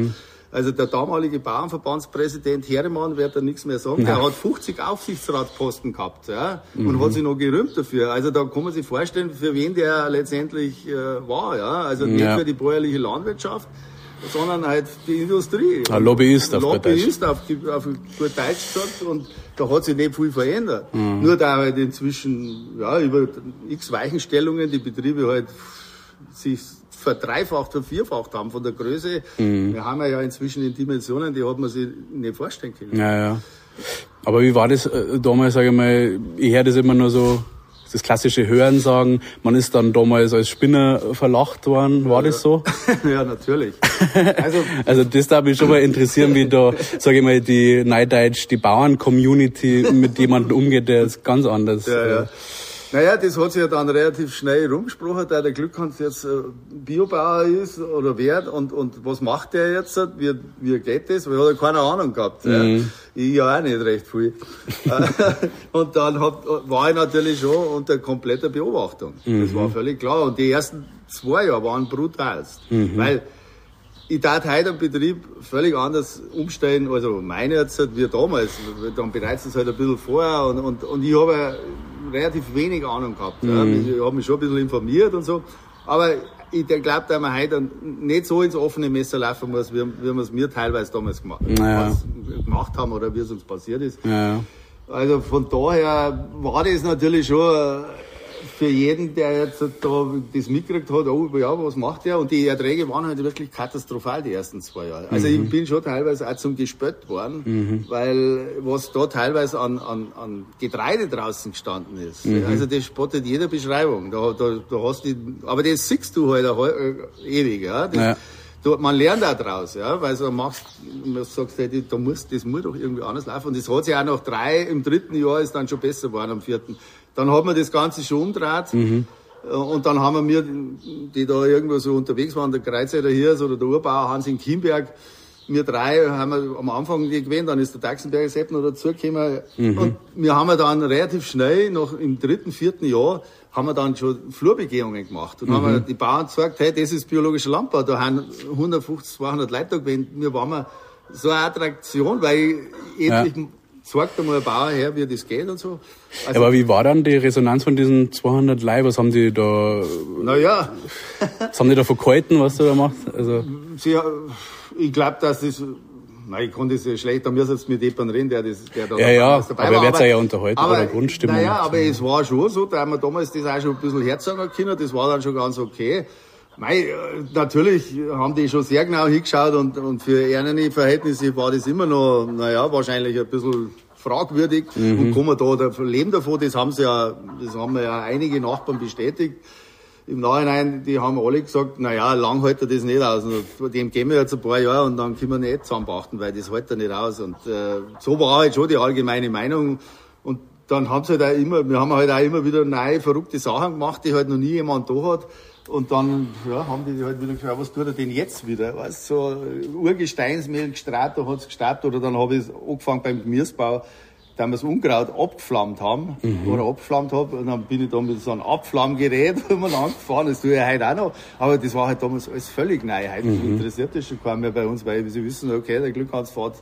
Also der damalige Bauernverbandspräsident Herremann wird da nichts mehr sagen. Der hat 50 Aufsichtsratposten gehabt ja, und hat sich noch gerühmt dafür. Also da kann man sich vorstellen, für wen der letztendlich äh, war. Ja. Also nicht Ja. für die bäuerliche Landwirtschaft, sondern halt die Industrie. Ein Lobbyist auf Lobbyist auf, die- auf gut Deutsch gesagt und da hat sich nicht viel verändert. Mhm. Nur da halt inzwischen ja, über x Weichenstellungen die Betriebe halt sich verdreifacht, vervierfacht haben von der Größe. Mhm. Wir haben ja inzwischen in Dimensionen, die hat man sich nicht vorstellen können. ja, ja. Aber wie war das äh, damals, sage ich mal, ich höre das immer nur so, das klassische Hören sagen, man ist dann damals als Spinner verlacht worden, war das so? ja, natürlich. Also Also das darf mich schon mal interessieren, wie da, sage ich mal, die Neideutsch, die Bauern-Community mit jemandem umgeht, der ist ganz anders. Ja, ja. Naja, das hat sich ja dann relativ schnell rumgesprochen, da der Glückhans jetzt Biobauer ist oder wird und, und was macht der jetzt, wie, wie geht das? Weil er hat ja keine Ahnung gehabt. Ja. Ich ja auch nicht recht viel. Und dann hab, war ich natürlich schon unter kompletter Beobachtung. Das war völlig klar. Und die ersten zwei Jahre waren brutalst. Weil ich darf heute einen Betrieb völlig anders umstellen, also meine jetzt halt wie damals. Dann bereitet es halt ein bisschen vorher und, und, und ich habe relativ wenig Ahnung gehabt. Ja. Ich habe mich schon ein bisschen informiert und so. Aber ich glaube, dass man heute nicht so ins offene Messer laufen muss, wie, wie wir es mir teilweise damals gemacht, Naja. gemacht haben oder wie es uns passiert ist. Ja. Also von daher war das natürlich schon für jeden, der jetzt da das mitgekriegt hat, oh ja, was macht der? Und die Erträge waren halt wirklich katastrophal die ersten zwei Jahre. Also ich bin schon teilweise auch zum Gespött worden, weil was da teilweise an, an, an Getreide draußen gestanden ist. Also das spottet jeder Beschreibung. Da, da, da hast du, aber das siehst du halt äh, ewig. Ja? Das, Ja. Du, man lernt auch draus, ja, weil du machst, du sagst, hey, da muss, das muss doch irgendwie anders laufen. Und das hat sich auch nach drei, im dritten Jahr ist dann schon besser geworden, am vierten. Dann hat man das Ganze schon umgedreht. Äh, Und dann haben wir, die da irgendwo so unterwegs waren, der Kreuzheiter Hirs oder der Urbauer Hans in Chiemberg, wir drei haben wir am Anfang die gewählt, dann ist der Daxenberger Sepp noch dazugekommen. Und wir haben dann relativ schnell, noch im dritten, vierten Jahr, haben wir dann schon Flurbegehungen gemacht. Und haben wir die Bauern gesagt, hey, das ist biologischer Landbau, da haben 150, 200 Leute da gewesen. Wir waren mal so eine Attraktion, weil endlich zeigt einmal ein Bauer her, wie das geht und so. Also, Aber wie war dann die Resonanz von diesen 200 Leih? Was haben die da, naja, was haben die da verkalten, was du da machst? Also, sie, ich glaube, dass das, nein, ich kann das ja schlecht, da müssen jetzt mit jemandem reden, der, das, der da Ja, ja, damals aber ihr werdet ja unterhalten aber, oder Grundstimmung. Naja, aber es war schon so, da haben wir damals das auch schon ein bisschen herzagen können, das war dann schon ganz okay. Mei, äh, natürlich haben die schon sehr genau hingeschaut und, und für ihre Verhältnisse war das immer noch, naja, wahrscheinlich ein bisschen fragwürdig mhm. und kommen da, da leben davon, das haben sie ja, das haben ja einige Nachbarn bestätigt. Im Nachhinein, die haben alle gesagt, naja, lang hält er das nicht aus. Und dem gehen wir jetzt ein paar Jahre und dann können wir nicht zusammenbachten, weil das hält er nicht aus. Und äh, so war halt schon die allgemeine Meinung. Und dann haben sie halt auch immer, wir haben halt auch immer wieder neue, verrückte Sachen gemacht, die halt noch nie jemand da hat. Und dann ja, haben die halt wieder gefragt, was tut er denn jetzt wieder? Weißt, so Urgesteinsmehl gestrahlt, da hat's gestaubt. Oder dann habe ich angefangen beim Gemüsebau, da wir das Unkraut abgeflammt haben mhm. oder abgeflammt habe. Und dann bin ich da mit so einem Abflammgerät immer angefahren. Das tue ich heute auch noch. Aber das war halt damals alles völlig neu. Heute mhm. interessiert das schon keiner mehr bei uns, weil sie wissen, okay, der Glückhans fährt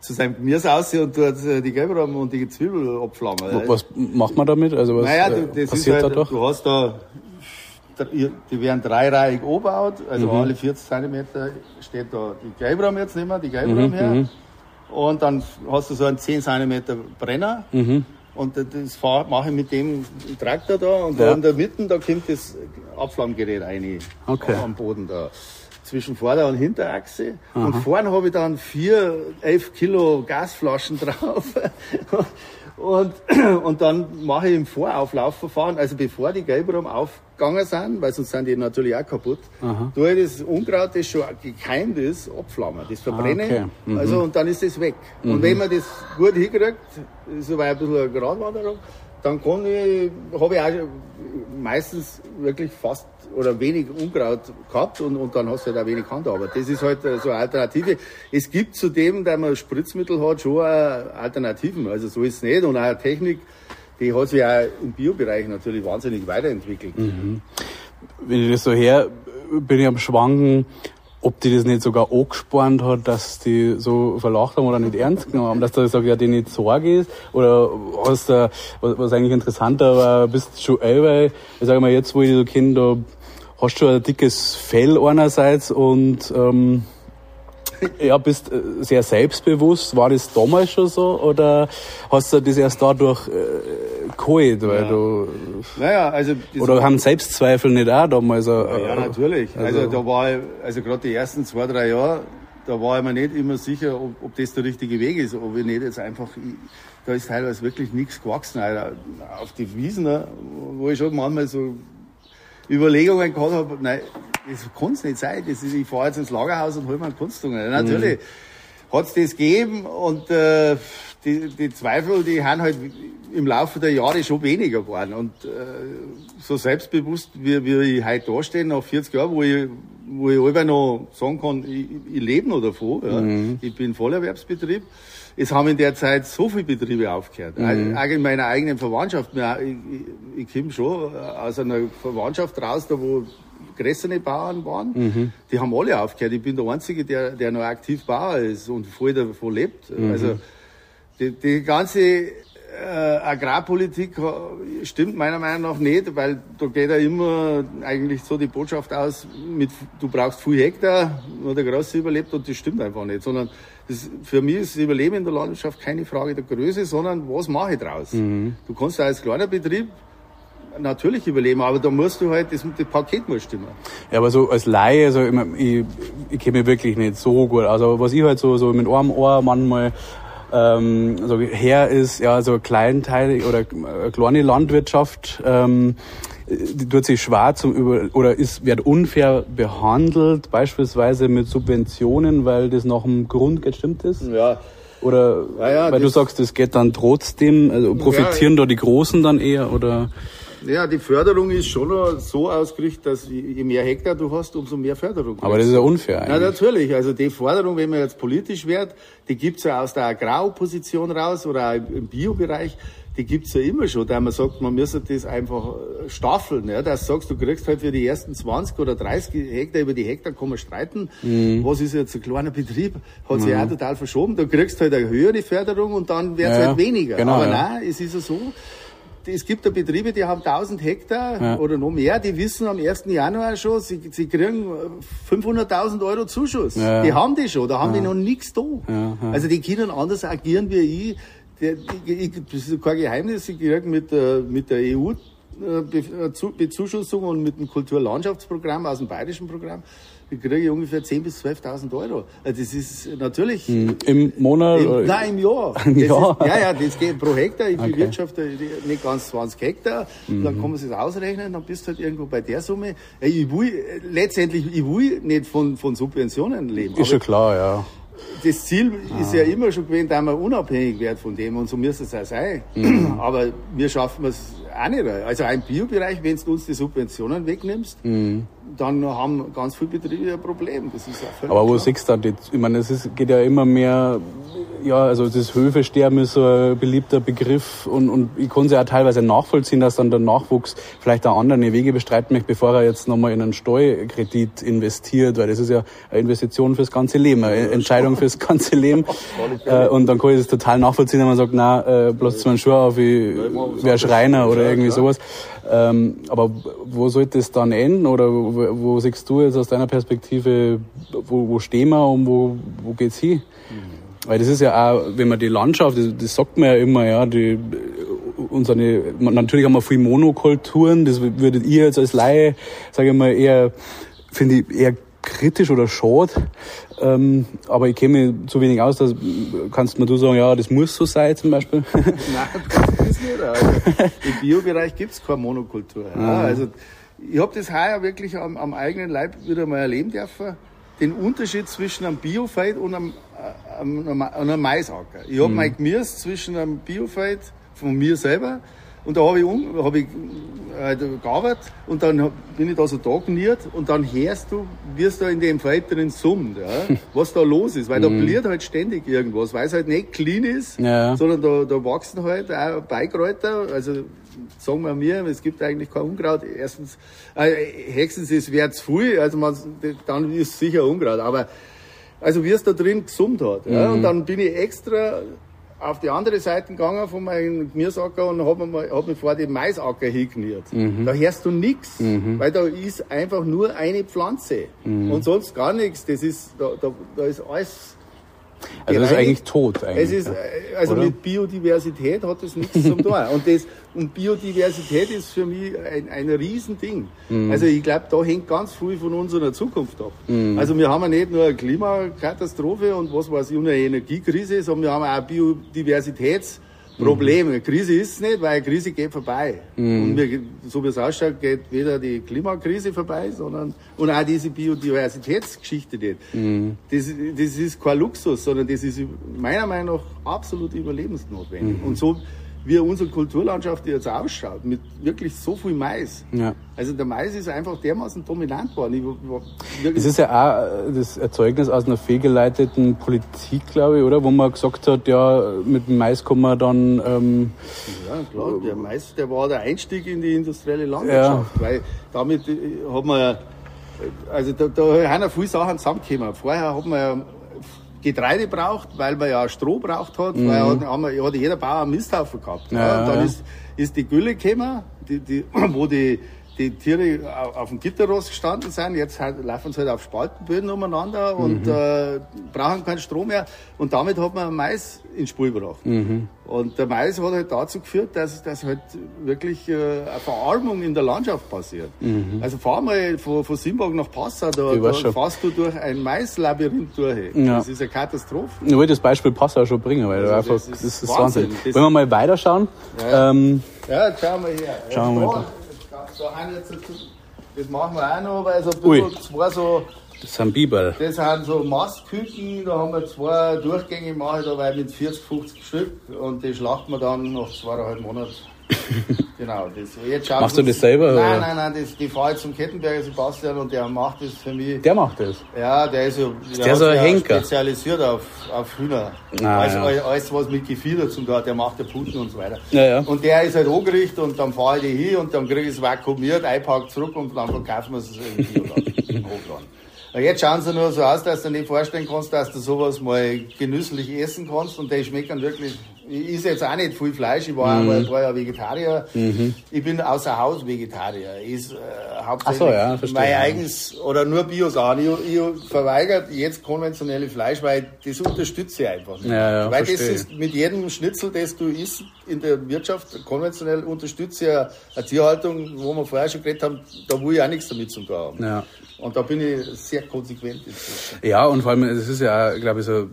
zu seinem Gemüse aus und tut äh, die Gelbraum und die Zwiebel abflammen. Was macht man damit? Also was naja, du, das passiert ist halt, da doch? du hast da die werden dreireihig angebaut, also mhm. alle 40 cm steht da die Gelbraum jetzt nicht mehr, die Gelbraum mhm. her. Mhm. Und dann hast du so einen 10 cm Brenner. Mhm. Und das mache ich mit dem Traktor da und ja. da in der Mitte, da kommt das Abflammgerät rein. Okay. Am Boden da. Zwischen Vorder- und Hinterachse. Aha. Und vorne habe ich dann vier, elf Kilo Gasflaschen drauf. Und, und dann mache ich im Vorauflaufverfahren, also bevor die Gelbrum aufgegangen sind, weil sonst sind die natürlich auch kaputt, Aha. tue ich das Unkraut, das schon gekeimt ist, abflammen. Das verbrenne ah, okay. mhm. also und dann ist das weg. Mhm. Und wenn man das gut hinkriegt, ist aber ein bisschen eine Gratwanderung, dann kann ich, habe ich auch meistens wirklich fast oder wenig Unkraut gehabt und, und dann hast du halt auch wenig Handarbeit. Das ist halt so eine Alternative. Es gibt zudem, da man Spritzmittel hat, schon Alternativen. Also so ist es nicht. Und auch eine Technik, die hat sich auch im Biobereich natürlich wahnsinnig weiterentwickelt. Mhm. Wenn ich das so her, bin ich am Schwanken, ob die das nicht sogar angespornt hat, dass die so verlacht haben oder nicht ernst genommen haben, dass da sag ja, die nicht Sorge ist? Oder was, was eigentlich interessanter war, bist du schon älter, ich sage mal jetzt, wo ich die so kenne, da hast du ein dickes Fell einerseits und ähm, ja, bist äh, sehr selbstbewusst. War das damals schon so oder hast du das erst dadurch äh, geholt, weil ja. du naja, also oder haben Selbstzweifel nicht auch damals? Äh, ja, natürlich. Also, also da war ich, also gerade die ersten zwei, drei Jahre, da war ich mir nicht immer sicher, ob, ob das der richtige Weg ist, ob ich nicht jetzt einfach da ist teilweise wirklich nichts gewachsen. Alter. Auf die Wiesen, wo ich schon manchmal so Überlegungen gehabt habe, nein, das kann es nicht sein. Das ist, ich fahre jetzt ins Lagerhaus und hole mir einen Kunstdungen. Natürlich mhm. hat es das gegeben und äh, die, die Zweifel, die haben halt im Laufe der Jahre schon weniger geworden. Und äh, so selbstbewusst, wie, wie ich heute dastehe, nach 40 Jahren, wo ich, wo ich immer noch sagen kann, ich, ich lebe noch davon. Ja. Mhm. Ich bin Vollerwerbsbetrieb. Es haben in der Zeit so viele Betriebe aufgehört. Mhm. Auch in meiner eigenen Verwandtschaft. Ich, ich, ich komme schon aus einer Verwandtschaft raus, da wo größere Bauern waren. Mhm. Die haben alle aufgehört. Ich bin der Einzige, der, der noch aktiv Bauer ist und voll davon lebt. Mhm. Also die, die ganze äh, Agrarpolitik stimmt meiner Meinung nach nicht, weil da geht ja immer eigentlich so die Botschaft aus, mit, du brauchst viel Hektar, nur der Große überlebt und das stimmt einfach nicht, sondern das, für mich ist das Überleben in der Landwirtschaft keine Frage der Größe, sondern was mache ich draus? Mhm. Du kannst als kleiner Betrieb natürlich überleben, aber da musst du halt, das, das Paket muss stimmen. Ja, aber so als Laie, also ich, ich, ich kenne mich wirklich nicht so gut. Also was ich halt so, so mit einem Ohr manchmal ähm, so her ist, ja, so kleinteilig oder äh, kleine Landwirtschaft, ähm, die tut sich schwer zum über oder ist wird unfair behandelt, beispielsweise mit Subventionen, weil das nach dem Grund gestimmt ist. Ja. Oder ja, ja, weil du sagst, das geht dann trotzdem, also profitieren ja, da die Großen dann eher oder? Ja, die Förderung ist schon so ausgerichtet, dass je mehr Hektar du hast, umso mehr Förderung. Aber das ist ja unfair eigentlich. Ja, natürlich. Also die Forderung, wenn man jetzt politisch wird, die gibt's ja aus der Agraropposition raus oder auch im Biobereich, die gibt's ja immer schon, da man sagt, man müsse das einfach äh, staffeln. Ja, dass du sagst, du kriegst halt für die ersten 20 oder 30 Hektar, über die Hektar kann man streiten. Mhm. Was ist jetzt ein kleiner Betrieb? Hat sich mhm. auch total verschoben. Du kriegst halt eine höhere Förderung und dann wird's ja, halt weniger. Genau, Aber ja. nein, es ist ja so, es gibt da Betriebe, die haben 1000 Hektar ja. oder noch mehr, die wissen am 1. Januar schon, sie, sie kriegen 500.000 Euro Zuschuss. Ja. Die haben die schon, da haben ja. die noch nichts da. Also die können anders agieren wie ich. Das ist kein Geheimnis, sie kriegen mit der, mit der EU Kulturbezuschussung und mit dem Kulturlandschaftsprogramm aus dem bayerischen Programm kriege ich ungefähr 10.000 bis 12.000 Euro. Also das ist natürlich... Hm, Im Monat? Im, nein, im Jahr. Im Jahr? Ist, ja, ja, das geht pro Hektar. Ich okay. bewirtschafte nicht ganz 20 Hektar. Mhm. Dann kann man sich ausrechnen, dann bist du halt irgendwo bei der Summe. Ich will, letztendlich, ich will nicht von, von Subventionen leben. Ist schon klar, ja das Ziel ah. ist ja immer schon gewesen, dass man unabhängig wird von dem und so müsste es auch sein. Mhm. Aber wir schaffen es auch nicht. Also im Biobereich, wenn du uns die Subventionen wegnimmst, mhm. Dann haben ganz viele Betriebe ein Problem. Das ist auch Aber wo klar. siehst du da, ich meine, es geht ja immer mehr ja, also das Höfesterben ist so ein beliebter Begriff und, und ich kann es ja auch teilweise nachvollziehen, dass dann der Nachwuchs vielleicht auch andere Wege bestreiten möchte, bevor er jetzt nochmal in einen Steuerkredit investiert, weil das ist ja eine Investition fürs ganze Leben, eine Entscheidung fürs ganze Leben. äh, und dann kann ich das total nachvollziehen, wenn man sagt, na, äh, bloß meinen Schuhe auf, ich wäre Schreiner oder irgendwie sowas. Ähm, aber wo sollte es dann enden oder wo, wo siehst du jetzt aus deiner Perspektive, wo, wo stehen wir und wo, wo geht's hin? Mhm. Weil das ist ja auch, wenn man die Landschaft, das, das sagt man ja immer, ja, die, unsere, natürlich haben wir viel Monokulturen, das würdet ihr jetzt als Laie, sage ich mal, eher, finde ich, eher kritisch oder schade. Ähm, aber ich kenne mich zu wenig aus, dass, kannst mir du sagen, ja, das muss so sein zum Beispiel? Nein, das ist nicht. Also, Im Biobereich gibt's keine Monokultur. Ja. Ah. Also ich habe das heuer wirklich am, am eigenen Leib wieder mal erleben dürfen den Unterschied zwischen einem Biofeld und einem, äh, einem, einem Maisacker. Ich habe mhm. mein Gemüse zwischen einem Biofeld von mir selber und da habe ich, um, hab ich äh, gearbeitet und dann bin ich da so da geniert und dann hörst du, es da in dem Feld drin summt, ja, was da los ist, weil da mhm. bliert halt ständig irgendwas, weil es halt nicht clean ist, ja. sondern da, da wachsen halt auch Beikräuter, also sagen wir mir, es gibt eigentlich kein Unkraut. Erstens, äh, höchstens es wäre zu viel, also man, dann ist es sicher Unkraut. Aber also wie es da drin gesummt hat. Mhm. Ja, und dann bin ich extra auf die andere Seite gegangen von meinem Gemüseacker und habe mir, hab mich vor den Maisacker hingeniert. Mhm. Da hörst du nichts, mhm. weil da ist einfach nur eine Pflanze mhm. und sonst gar nichts. Das ist, da, da, da ist alles also das ist eigentlich tot eigentlich. Es ist, also oder? mit Biodiversität hat das nichts zu tun. Und, das, und Biodiversität ist für mich ein, ein Riesending. Mhm. Also ich glaube, da hängt ganz viel von unserer Zukunft ab. Mhm. Also wir haben ja nicht nur eine Klimakatastrophe und was weiß ich, eine Energiekrise, sondern wir haben auch Biodiversitäts- Problem. Eine Krise ist es nicht, weil eine Krise geht vorbei. Mhm. Und wir, so wie es ausschaut, geht weder die Klimakrise vorbei, sondern und auch diese Biodiversitätsgeschichte nicht. Mhm. Das, das ist kein Luxus, sondern das ist meiner Meinung nach absolut überlebensnotwendig. Mhm. Und so wie unsere Kulturlandschaft jetzt ausschaut, mit wirklich so viel Mais. Ja. Also der Mais ist einfach dermaßen dominant worden. Es ist ja auch das Erzeugnis aus einer fehlgeleiteten Politik, glaube ich, oder? Wo man gesagt hat, ja, mit dem Mais kann man dann... Ähm, ja, klar, der Mais, der war der Einstieg in die industrielle Landwirtschaft, ja. weil damit äh, hat man also da, da haben ja viele Sachen zusammengekommen. Vorher hat man ja Getreide braucht, weil man ja Stroh braucht hat, mhm. weil hat, haben hat jeder Bauer einen Misthaufen gehabt. Ja, ja. Dann ist, ist die Gülle gekommen, die, die, wo die die Tiere auf dem Gitterrost gestanden sind. Jetzt halt, laufen sie halt auf Spaltenböden umeinander und mhm. äh, brauchen keinen Strom mehr. Und damit hat man Mais ins Spiel gebracht. Mhm. Und der Mais hat halt dazu geführt, dass, dass halt wirklich äh, eine Verarmung in der Landschaft passiert. Mhm. Also fahr mal von, von Simbach nach Passau, da, da fährst du durch ein Maislabyrinth durch. Ja. Das ist eine Katastrophe. Ich wollte das Beispiel Passau schon bringen, weil also einfach, das ist, das ist Wahnsinn. Wahnsinn. Wollen wir mal weiterschauen? Ja, ähm, ja schauen wir her. Schauen wir mal da haben jetzt, das machen wir auch noch, weil so ein bisschen zwei so. Das sind Biber. Das sind so Mastküken, da haben wir zwei Durchgänge, mache ich dabei mit 40, 50 Stück und die schlachten wir dann nach zweieinhalb Monaten. Genau. Das, jetzt Machst du das selber? Nein, oder? nein, nein, das, die fahre ich zum Kettenberger Sebastian und der macht das für mich. Der macht das? Ja, der ist so, ist der so ein Henker? spezialisiert auf, auf Hühner. Ah, also ja. alles, was mit Gefieder zum tun der macht der Puten und so weiter. Ja, ja. Und der ist halt angerichtet und dann fahre ich die hin und dann kriege ich es vakuumiert, einpackt zurück und dann verkaufen wir es im Hochland. Jetzt schauen sie nur so aus, dass du dir nicht vorstellen kannst, dass du sowas mal genüsslich essen kannst und die schmecken wirklich ich esse jetzt auch nicht viel Fleisch, ich war mhm. einmal war ja Vegetarier. Mhm. Ich bin außer Haus Vegetarier. Ich ist, äh, hauptsächlich so, ja, verstehe, mein eigenes oder nur Biosachen. Ich, ich verweigere jetzt konventionelle Fleisch, weil das unterstütze ich einfach nicht. Ja, ja, weil verstehe. das ist mit jedem Schnitzel, das du isst in der Wirtschaft, konventionell unterstütze ich eine, Tierhaltung, wo wir vorher schon geredet haben, da will ich auch nichts damit zu tun haben. Ja. Und da bin ich sehr konsequent. Ja, und vor allem, es ist ja, glaube ich, so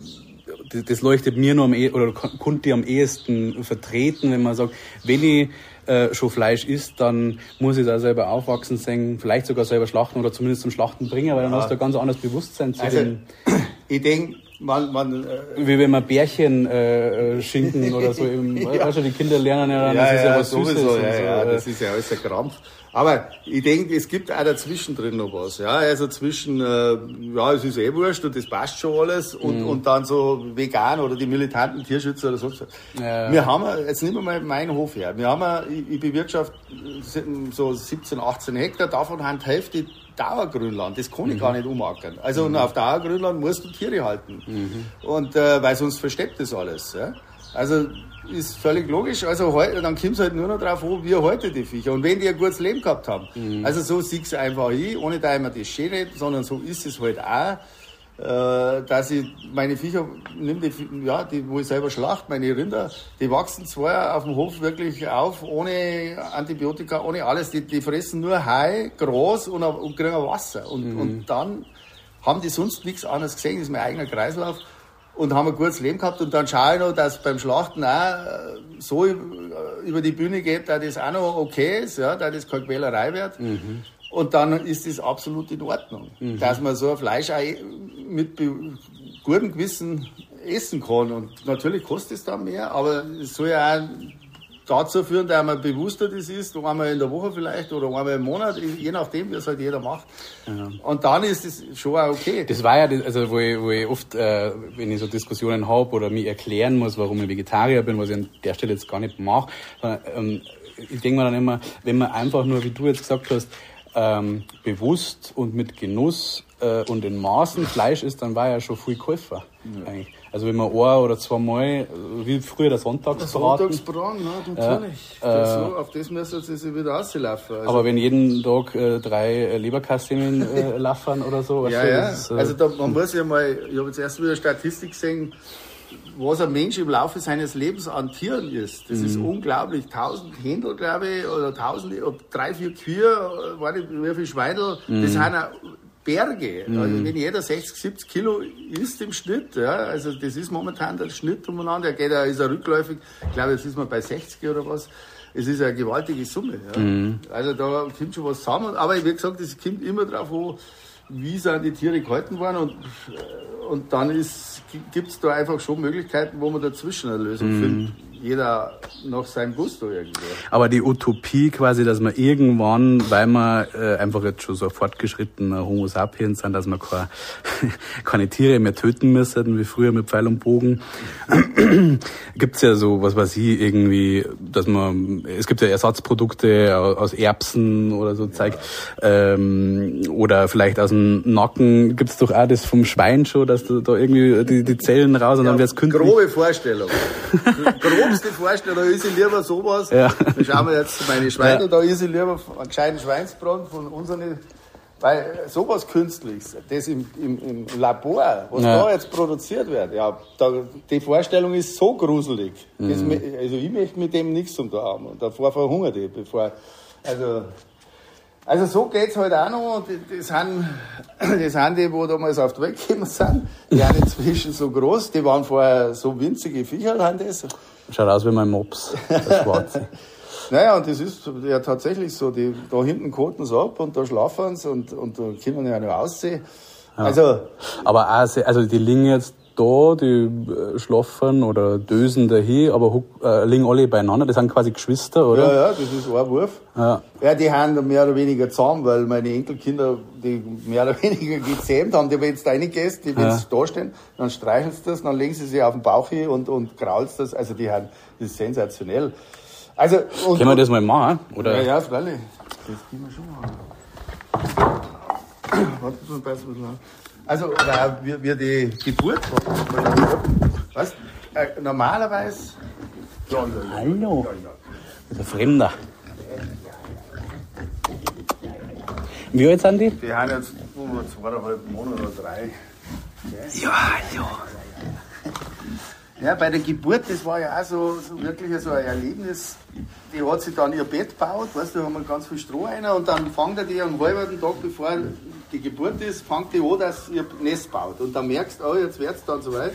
das leuchtet mir nur am e oder konnte am ehesten vertreten, wenn man sagt, wenn ich äh, schon Fleisch isst, dann muss ich da selber aufwachsen sehen, vielleicht sogar selber schlachten oder zumindest zum Schlachten bringen, weil dann ja. hast du ein ganz anderes Bewusstsein zu also, den. Ich denke, man, man, äh, Wie wenn man Bärchen äh, äh schinken oder so. Eben, ja. Du, die Kinder lernen ja dann, ja, das ist ja, ja was sowieso, Süßes. Ja, so, ja, das ist ja alles ein Krampf. Aber ich denke, es gibt auch dazwischen drin noch was. Ja, also zwischen, äh, ja, es ist eh wurscht und das passt schon alles und, mhm. und dann so vegan oder die militanten Tierschützer oder so. Ja, Wir haben, jetzt nehmen wir mal meinen Hof her. Wir haben, ich, ich bewirtschaft so 17, 18 Hektar, davon haben die Hälfte Dauergrünland, das kann ich mhm. gar nicht umackern. Also mhm. auf Dauergrünland musst du Tiere halten. Mhm. Und äh, weil sonst versteckt das alles. Ja? Also ist völlig logisch. Also heute, dann kommt es halt nur noch drauf an, wie heute die Viecher. Und wenn die ein gutes Leben gehabt haben. Mhm. Also so siehst du einfach ich, ohne da immer das schön nicht, sondern so ist es halt auch. Äh, dass ich meine Viecher nimm die, ja, die, wo ich selber schlacht, meine Rinder, die wachsen zwar auf dem Hof wirklich auf, ohne Antibiotika, ohne alles, die, die fressen nur Hai, Gras und, und kriegen Wasser. Und, mhm. und dann haben die sonst nichts anderes gesehen, das ist mein eigener Kreislauf und haben ein gutes Leben gehabt. Und dann schaue ich noch, dass beim Schlachten auch äh, so über die Bühne geht, dass das auch noch okay ist, ja, dass das keine Quälerei wird. Mhm. Und dann ist das absolut in Ordnung, mhm. dass man so ein Fleisch auch mit gutem Gewissen essen kann. Und natürlich kostet es dann mehr, aber es soll ja auch dazu führen, dass man bewusster das ist, einmal in der Woche vielleicht oder einmal im Monat, je nachdem, wie es halt jeder macht. Ja. Und dann ist es schon auch okay. Das war ja, also wo ich, wo ich oft, äh, wenn ich so Diskussionen habe oder mir erklären muss, warum ich Vegetarier bin, was ich an der Stelle jetzt gar nicht mache, ähm, ich denke mir dann immer, wenn man einfach nur, wie du jetzt gesagt hast, ähm, bewusst und mit Genuss äh, und in Maßen Fleisch isst, dann war ja schon viel Käufer. Ja. Eigentlich. Also wenn man ein oder zweimal, wie früher der Sonntagsbraten. Der Sonntagsbraten, ja, natürlich. Ja, äh, so, auf das müssen sie wieder auslaufen. Also aber wenn jeden Tag äh, drei äh, Leberkassinen äh, laufen oder so. Ja, ja. Das, äh, also da, man muss ja mal, ich habe jetzt erst wieder Statistik gesehen, was ein Mensch im Laufe seines Lebens an Tieren ist. Das mhm. ist unglaublich. Tausend Händel, glaube ich, oder tausend, drei, vier Kühe, weiß nicht, wie viele Schweindel. Mhm. Das sind Berge. Mhm. Also wenn jeder 60, 70 Kilo isst im Schnitt, ja, also das ist momentan der Schnitt umeinander, der geht, ist er rückläufig, ich glaube, jetzt ist man bei 60 oder was. Es ist eine gewaltige Summe. Ja. Mhm. Also da kommt schon was zusammen. Aber wie gesagt, es kommt immer darauf an, wie sind die Tiere gehalten worden und, und dann gibt es da einfach schon Möglichkeiten, wo man dazwischen eine Lösung mhm. findet jeder nach seinem Gusto irgendwie. Aber die Utopie quasi, dass man irgendwann, weil man äh, einfach jetzt schon so fortgeschrittener Homo sapiens sind, dass man keine, keine Tiere mehr töten müssen, wie früher mit Pfeil und Bogen, gibt's ja so, was weiß ich, irgendwie, dass man, es gibt ja Ersatzprodukte aus Erbsen oder so Zeug, ähm, oder vielleicht aus dem Nacken gibt's doch auch das vom Schwein schon, dass du da irgendwie die, die Zellen raus und ja, dann wird's künstlich. Grobe Vorstellung. grobste Vorstellung, da ist ich lieber sowas. Ja. Da schauen wir jetzt meine Schweine, ja. da ist ich lieber einen gescheiten Schweinsbraten von unseren weil sowas Künstliches, das im, im, im Labor, was ja. da jetzt produziert wird, ja, da, die Vorstellung ist so gruselig. Mhm. Das, also ich möchte mit dem nichts zum da haben. Und davor verhungert ich, bevor. Also, also so geht's halt auch noch. Und das sind, das sind die, wo damals auf die Welt gekommen sind. Die sind inzwischen so groß. Die waren vorher so winzige Viecher, haben das. Schaut aus wie mein Mops, der Schwarze. naja, und das ist ja tatsächlich so. Die, da hinten koten sie ab und da schlafen sie und, und da können ja noch aussehen. Ja. Also, aber auch, also die liegen jetzt da, die äh, schlafen oder dösen dahin, aber äh, liegen alle beieinander. Das sind quasi Geschwister, oder? Ja, ja, das ist ein Wurf. Ja. ja, die haben mehr oder weniger zusammen, weil meine Enkelkinder, die mehr oder weniger gezähmt haben, die, wenn du reingehst, die, wenn ja. sie da stehen, dann streichelst du das, dann legen sie sich auf den Bauch hin und, und kraulst das. Also die haben, das ist sensationell. Also, und, Können wir das mal machen, oder? Ja, ja, freilich. Das können wir schon machen. Warte, mal, ein bisschen an. Also, oder wie, wie die Geburt Was? Äh, normalerweise Ja. Hallo. Ist ein Fremder. Wie alt sind die? Die haben jetzt oh, zweieinhalb Monate oder drei. Ja, hallo. Ja, bei der Geburt, das war ja auch so, so wirklich so ein Erlebnis. Die hat sich dann ihr Bett gebaut, weißt du, da haben wir ganz viel Stroh rein und dann fängt er die am halben Tag, bevor die Geburt ist, fängt die an, dass ihr Nest baut. Und dann merkst du, oh, jetzt wird es dann soweit.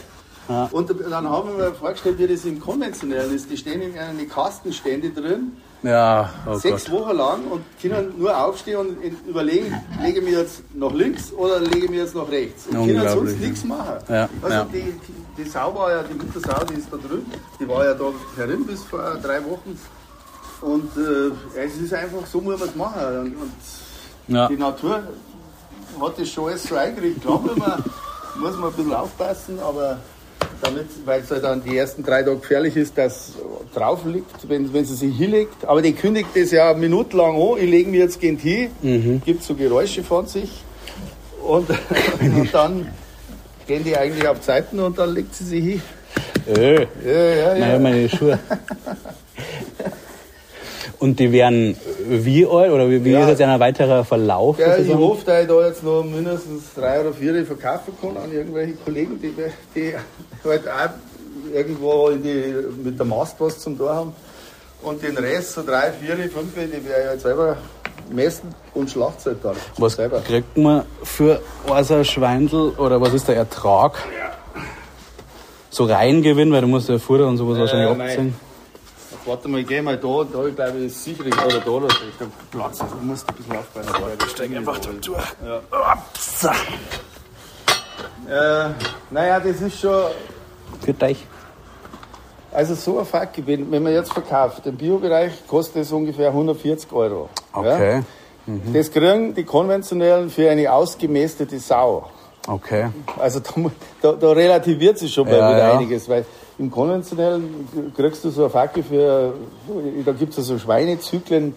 Ja. Und dann haben wir mir vorgestellt, wie das im Konventionellen ist. Die stehen in einer Kastenstände drin, Ja, oh sechs Gott. Wochen lang und können nur aufstehen und überlegen, lege ich mich jetzt nach links oder lege ich mich jetzt nach rechts. Und können sonst nichts machen. Ja, Also ja. Die, die Sau war ja, die Muttersau, die ist da drüben, die war ja da herin bis vor drei Wochen. Und äh, es ist einfach, so muss man es machen. Und, und Ja. die Natur hat das schon alles so eingerichtet. Klar muss man, muss man ein bisschen aufpassen, aber damit, weil es halt dann die ersten drei Tage gefährlich ist, dass drauf liegt, wenn, wenn sie sich hinlegt. Aber die kündigt das ja minutenlang an, ich lege mich jetzt gehen hin, Mhm. gibt so Geräusche von sich und, und dann gehen die eigentlich auf Zeiten und dann legt sie sich hin. Äh, Ja, ja, naja, ja. meine Schuhe. Und die werden wie alt oder wie, wie Ja. ist jetzt ein weiterer Verlauf? Ja, ich hoffe, dass ich da jetzt noch mindestens drei oder vier verkaufen kann an irgendwelche Kollegen, die, die halt auch irgendwo in die, mit der Mast was zum Tor haben. Und den Rest, so drei, vier, fünf, die werde ich halt selber messen und schlacht halt dann. Was selber. kriegt man für ein Schweindel oder was ist der Ertrag? So Reingewinn, weil du musst ja Futter und sowas wahrscheinlich mei. abziehen. Warte mal, ich geh mal da, da ich ist sicher oder da, da ist der Platz. Also, du musst ein bisschen aufpassen. Ich steig einfach da durch. Ja. Äh, naja, das ist schon. Für dich. Also so ein Fackel, wenn, wenn man jetzt verkauft, im Biobereich kostet es ungefähr 140 Euro. Okay. Ja? Das kriegen die konventionellen für eine ausgemästete Sau. Okay. Also da, da, da relativiert sich schon mal Ja, wieder ja. einiges, weil im konventionellen kriegst du so eine Fackel für, da gibt es so Schweinezyklen,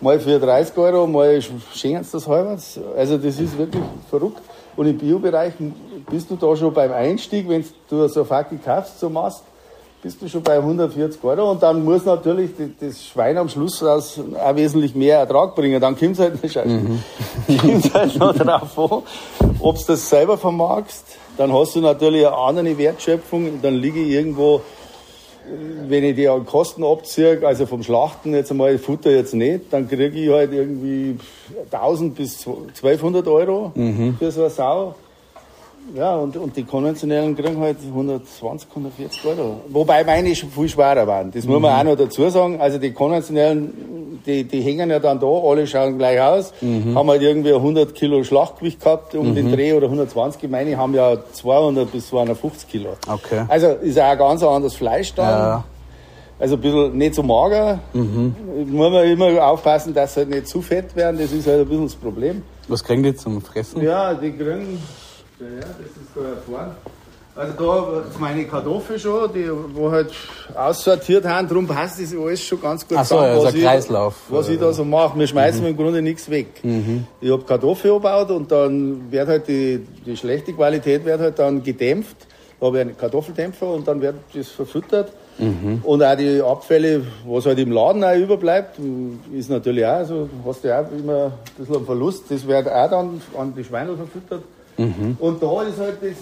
mal für 30 Euro, mal schenken sie das halbwegs. Also das ist wirklich verrückt. Und im Biobereich bist du da schon beim Einstieg, wenn du so eine Fackel kaufst, so machst, bist du schon bei 140 Euro und dann muss natürlich das Schwein am Schluss raus auch wesentlich mehr Ertrag bringen. Dann kommt es halt, nicht- kommt's halt noch drauf an, ob du das selber vermarkst. Dann hast du natürlich eine andere Wertschöpfung. Dann liege ich irgendwo, wenn ich die Kosten abziehe, also vom Schlachten jetzt einmal Futter jetzt nicht, dann kriege ich halt irgendwie 1000 bis 1200 Euro für so eine Sau. Ja, und, und die konventionellen kriegen halt 120, 140 Euro. Wobei meine schon viel schwerer waren. Das muss man auch noch dazu sagen. Also die konventionellen, die, die hängen ja dann da, alle schauen gleich aus, haben halt irgendwie 100 Kilo Schlachtgewicht gehabt um den Dreh oder 120. Meine haben ja 200 bis 250 Kilo. Okay. Also ist auch ein ganz anderes Fleisch dann. Ja. Also ein bisschen nicht so mager. Muss man immer aufpassen, dass sie halt nicht zu fett werden. Das ist halt ein bisschen das Problem. Was kriegen die zum Fressen? Ja, die kriegen, ja, das ist da vorne. Also da ist meine Kartoffel schon, die wo halt aussortiert haben, darum passt das alles schon ganz gut Ach so, ja, so ein ich, Kreislauf. was ich da so mache. Wir schmeißen im Grunde nichts weg. Ich habe Kartoffel angebaut und dann wird halt die, die schlechte Qualität wird halt dann gedämpft. Da habe ich einen Kartoffeldämpfer und dann wird das verfüttert. Und auch die Abfälle, was halt im Laden auch überbleibt, ist natürlich auch so, hast du ja auch immer ein bisschen einen Verlust. Das wird auch dann an die Schweine verfüttert. Und da ist halt das,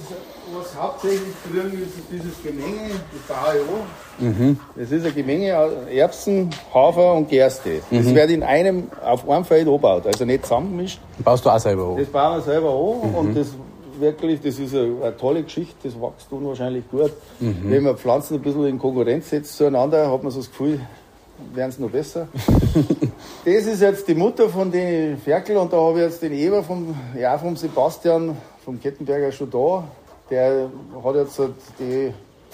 was hauptsächlich drin ist, dieses Gemenge, das baue ich an. Das ist ein Gemenge aus Erbsen, Hafer und Gerste. Das wird in einem, auf einem Feld angebaut, also nicht zusammengemischt. Baust du auch selber hoch? Das bauen wir selber an und das wirklich, das ist eine, eine tolle Geschichte, das wächst unwahrscheinlich gut. Wenn man Pflanzen ein bisschen in Konkurrenz setzt zueinander, hat man so das Gefühl, werden sie noch besser. das ist jetzt die Mutter von den Ferkel und da habe ich jetzt den Eber vom, ja, vom Sebastian, vom Kettenberger schon da. Der hat jetzt halt die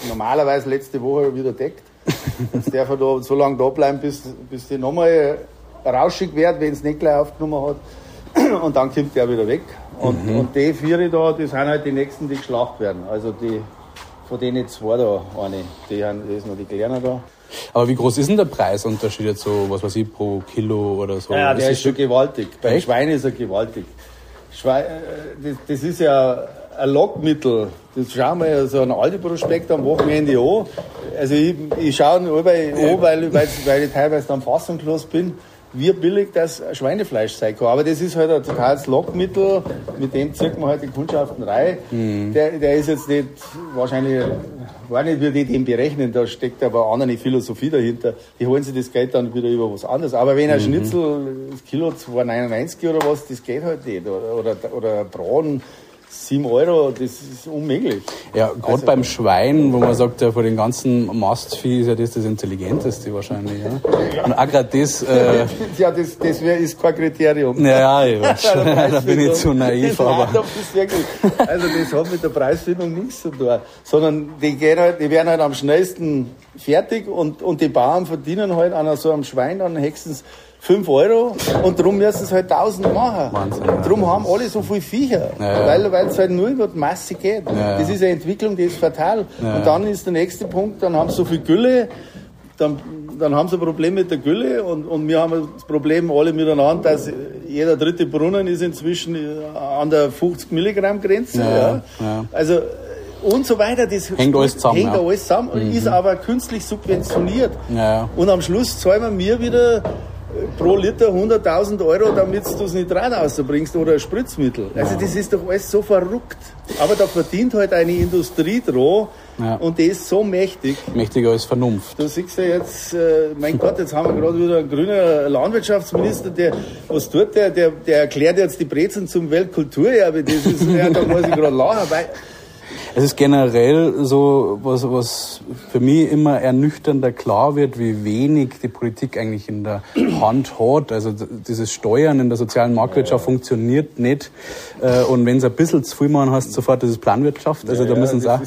normalerweise letzte Woche wieder deckt. Jetzt darf er da so lange da bleiben, bis, bis die nochmal rauschig wird, wenn es nicht gleich aufgenommen hat. Und dann kommt der wieder weg. Und, und die vier da, das sind halt die nächsten, die geschlacht werden. Also die, von denen zwei da, eine, die, haben, die ist noch die Kleine da. Aber wie groß ist denn der Preisunterschied jetzt so, was weiß ich, pro Kilo oder so? Ja, Das der ist schon gewaltig. Beim Echt? Schwein ist er gewaltig. Schwein, äh, das, das ist ja ein Lockmittel. Das schauen wir so ein Aldi-Prospekt am Wochenende an. Also ich, ich schaue nur bei an, weil, weil, weil ich teilweise dann fassungslos bin, wie billig das Schweinefleisch sein kann. Aber das ist halt ein totales Lockmittel, mit dem zirkt man halt die Kundschaften rein. Mhm. Der, der ist jetzt nicht, wahrscheinlich, war nicht, wie die den berechnen, da steckt aber eine Philosophie dahinter. Die holen sich das Geld dann wieder über was anderes. Aber wenn ein mhm. Schnitzel, das Kilo 2,99 oder was, das geht halt nicht. Oder, oder, oder Braten, 7 Euro, das ist unmöglich. Ja, gerade also, beim Schwein, wo man sagt, ja, von den ganzen Mastvieh ist ja das das Intelligenteste wahrscheinlich. Ja? Und auch gerade das. Äh, ja, das, das wär, ist kein Kriterium. Ja, ja, ich weiß schon. da bin ich zu naiv. aber. Nein, wirklich, also, das hat mit der Preisfindung nichts zu tun. Sondern die, gehen halt, die werden halt am schnellsten fertig und, und die Bauern verdienen halt an so einem Schwein dann höchstens 5 Euro und darum müssen es halt 1000 machen. Wahnsinn, ja. Darum haben alle so viel Viecher, ja, weil, weil es halt nur über die Masse geht. Das ist eine Entwicklung, die ist fatal. Und dann ist der nächste Punkt, dann haben sie so viel Gülle, dann, dann haben sie ein Problem mit der Gülle und, und wir haben das Problem alle miteinander, dass jeder dritte Brunnen ist inzwischen an der 50 Milligramm Grenze. Ja, ja. Also und so weiter. Das hängt alles zusammen. Hängt ja. alles zusammen mhm. ist aber künstlich subventioniert. Ja. Und am Schluss zahlen wir mir wieder pro Liter 100.000 Euro, damit du das Nitrat rausbringst oder ein Spritzmittel. Also das ist doch alles so verrückt. Aber da verdient halt eine Industrie dran ja. und die ist so mächtig. Mächtiger als Vernunft. Du siehst ja jetzt, äh, mein Gott, jetzt haben wir gerade wieder einen grünen Landwirtschaftsminister, der, was tut der? Der, der erklärt jetzt die Brezen zum Weltkulturerbe. Das ist, ja, da muss ich gerade lachen, weil es ist generell so, was, was für mich immer ernüchternder klar wird, wie wenig die Politik eigentlich in der Hand hat. Also dieses Steuern in der sozialen Marktwirtschaft funktioniert nicht. Äh, und wenn es ein bisschen zu viel machen hast, sofort das ist Planwirtschaft. Also ja, da müssen sie auch.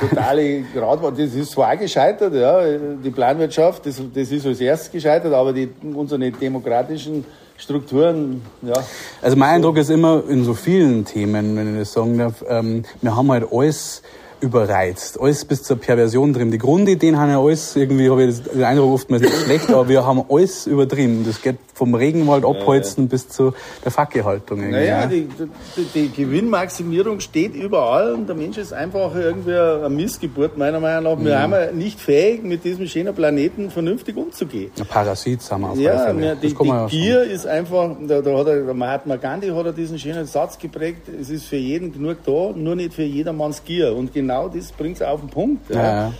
Totale Grad, das ist zwar gescheitert, ja. Die Planwirtschaft, das, das ist als erstes gescheitert, aber die, unsere demokratischen Strukturen, ja. Also mein Eindruck ist immer in so vielen Themen, wenn ich das sagen darf, ähm, wir haben halt alles überreizt. Alles bis zur Perversion drin. Die Grundideen haben ja alles, irgendwie habe ich den Eindruck oftmals nicht schlecht, aber wir haben alles übertrieben. Das geht vom Regenwald abholzen ja, bis zu der Fackelhaltung. Naja, die, die, die, Gewinnmaximierung steht überall und der Mensch ist einfach irgendwie eine Missgeburt, meiner Meinung nach. Wir mhm. sind nicht fähig, mit diesem schönen Planeten vernünftig umzugehen. Ein Parasit haben wir auf Ja, Fälle. die, die ja Gier ist einfach, da, da hat er, der Mahatma Gandhi hat er diesen schönen Satz geprägt, es ist für jeden genug da, nur nicht für jedermanns Gier. Und genau das bringt es auf den Punkt. Ja. Ja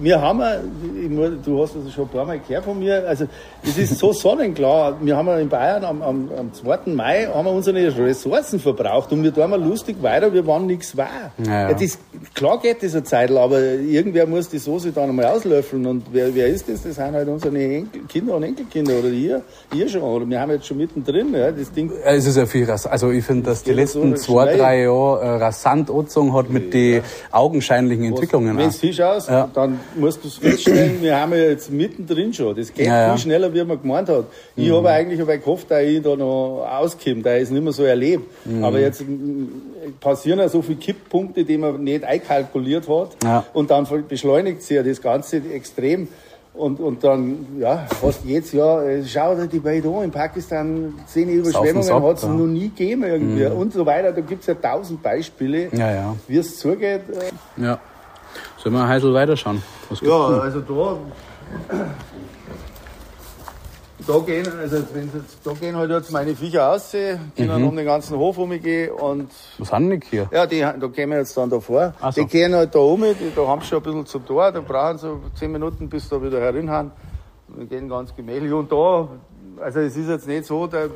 wir haben, du hast das schon ein paar Mal gehört von mir, also es ist so sonnenklar, wir haben in Bayern am, am, am 2. Mai haben wir unsere Ressourcen verbraucht und wir tun mal lustig weiter, wir waren nichts wahr. Ja, ja. Das, klar geht das eine Zeit, aber irgendwer muss die Soße dann einmal auslöffeln und wer, wer ist das? Das sind halt unsere Enkel, Kinder und Enkelkinder oder ihr, ihr schon, oder wir haben jetzt schon mittendrin, ja, das Ding. Es ist ja viel, also ich finde, dass die letzten so zwei, drei Jahre äh, rasant angezogen hat mit den augenscheinlichen Entwicklungen. Wenn es Fisch aus, ja. dann musst du es feststellen, wir haben ja jetzt mittendrin schon. Das geht ja, viel schneller, wie man gemeint hat. Ich mhm. habe eigentlich hab gehofft, dass ich da noch auskomme, da ist nicht mehr so erlebt. Mhm. Aber jetzt passieren ja so viele Kipppunkte, die man nicht einkalkuliert hat. Und dann beschleunigt sich ja das Ganze extrem. Und, und dann, ja, fast jedes Jahr, äh, schau dir die beiden an, in Pakistan zehn Überschwemmungen hat es ja. noch nie gegeben irgendwie mhm. und so weiter. Da gibt es ja tausend Beispiele, ja, ja. wie es zugeht. Ja. Sollen wir heute weiterschauen? ja, also da, da gehen, also wenn da gehen halt jetzt meine Viecher aus, die mhm. dann um den ganzen Hof rumgehen und. Was haben die hier? Ja, die, da gehen wir jetzt dann da vor. So. Die gehen halt da um, die, da haben sie schon ein bisschen zum Tor, da brauchen sie zehn Minuten, bis da wieder herin haben. Wir gehen ganz gemächlich und da, also es ist jetzt nicht so, da,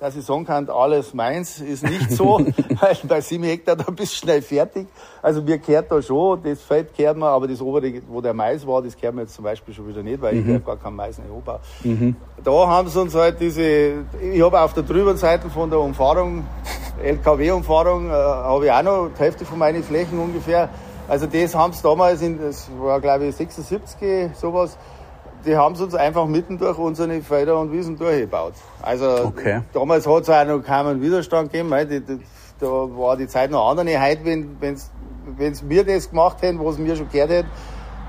dass ich sagen kann, alles meins, ist nicht so, weil bei sieben Hektar da bist du schnell fertig. Also mir gehört da schon, das Feld gehört mir, aber das obere, wo der Mais war, das gehört mir jetzt zum Beispiel schon wieder nicht, weil mhm. ich gar keinen Mais nicht anbaue. Mhm. Da haben sie uns halt diese, ich habe auf der drüben Seite von der Umfahrung, LKW-Umfahrung, äh, habe ich auch noch die Hälfte von meinen Flächen ungefähr. Also das haben sie damals, in, das war glaube ich 76, sowas, die haben sie uns einfach mitten durch unsere Felder und Wiesen durchgebaut. Also okay. damals hat es auch noch keinen Widerstand gegeben. Die, die, da war die Zeit noch andere. Heute, wenn wenn's, wenn's wir das gemacht hätten, was mir schon gehört hätte,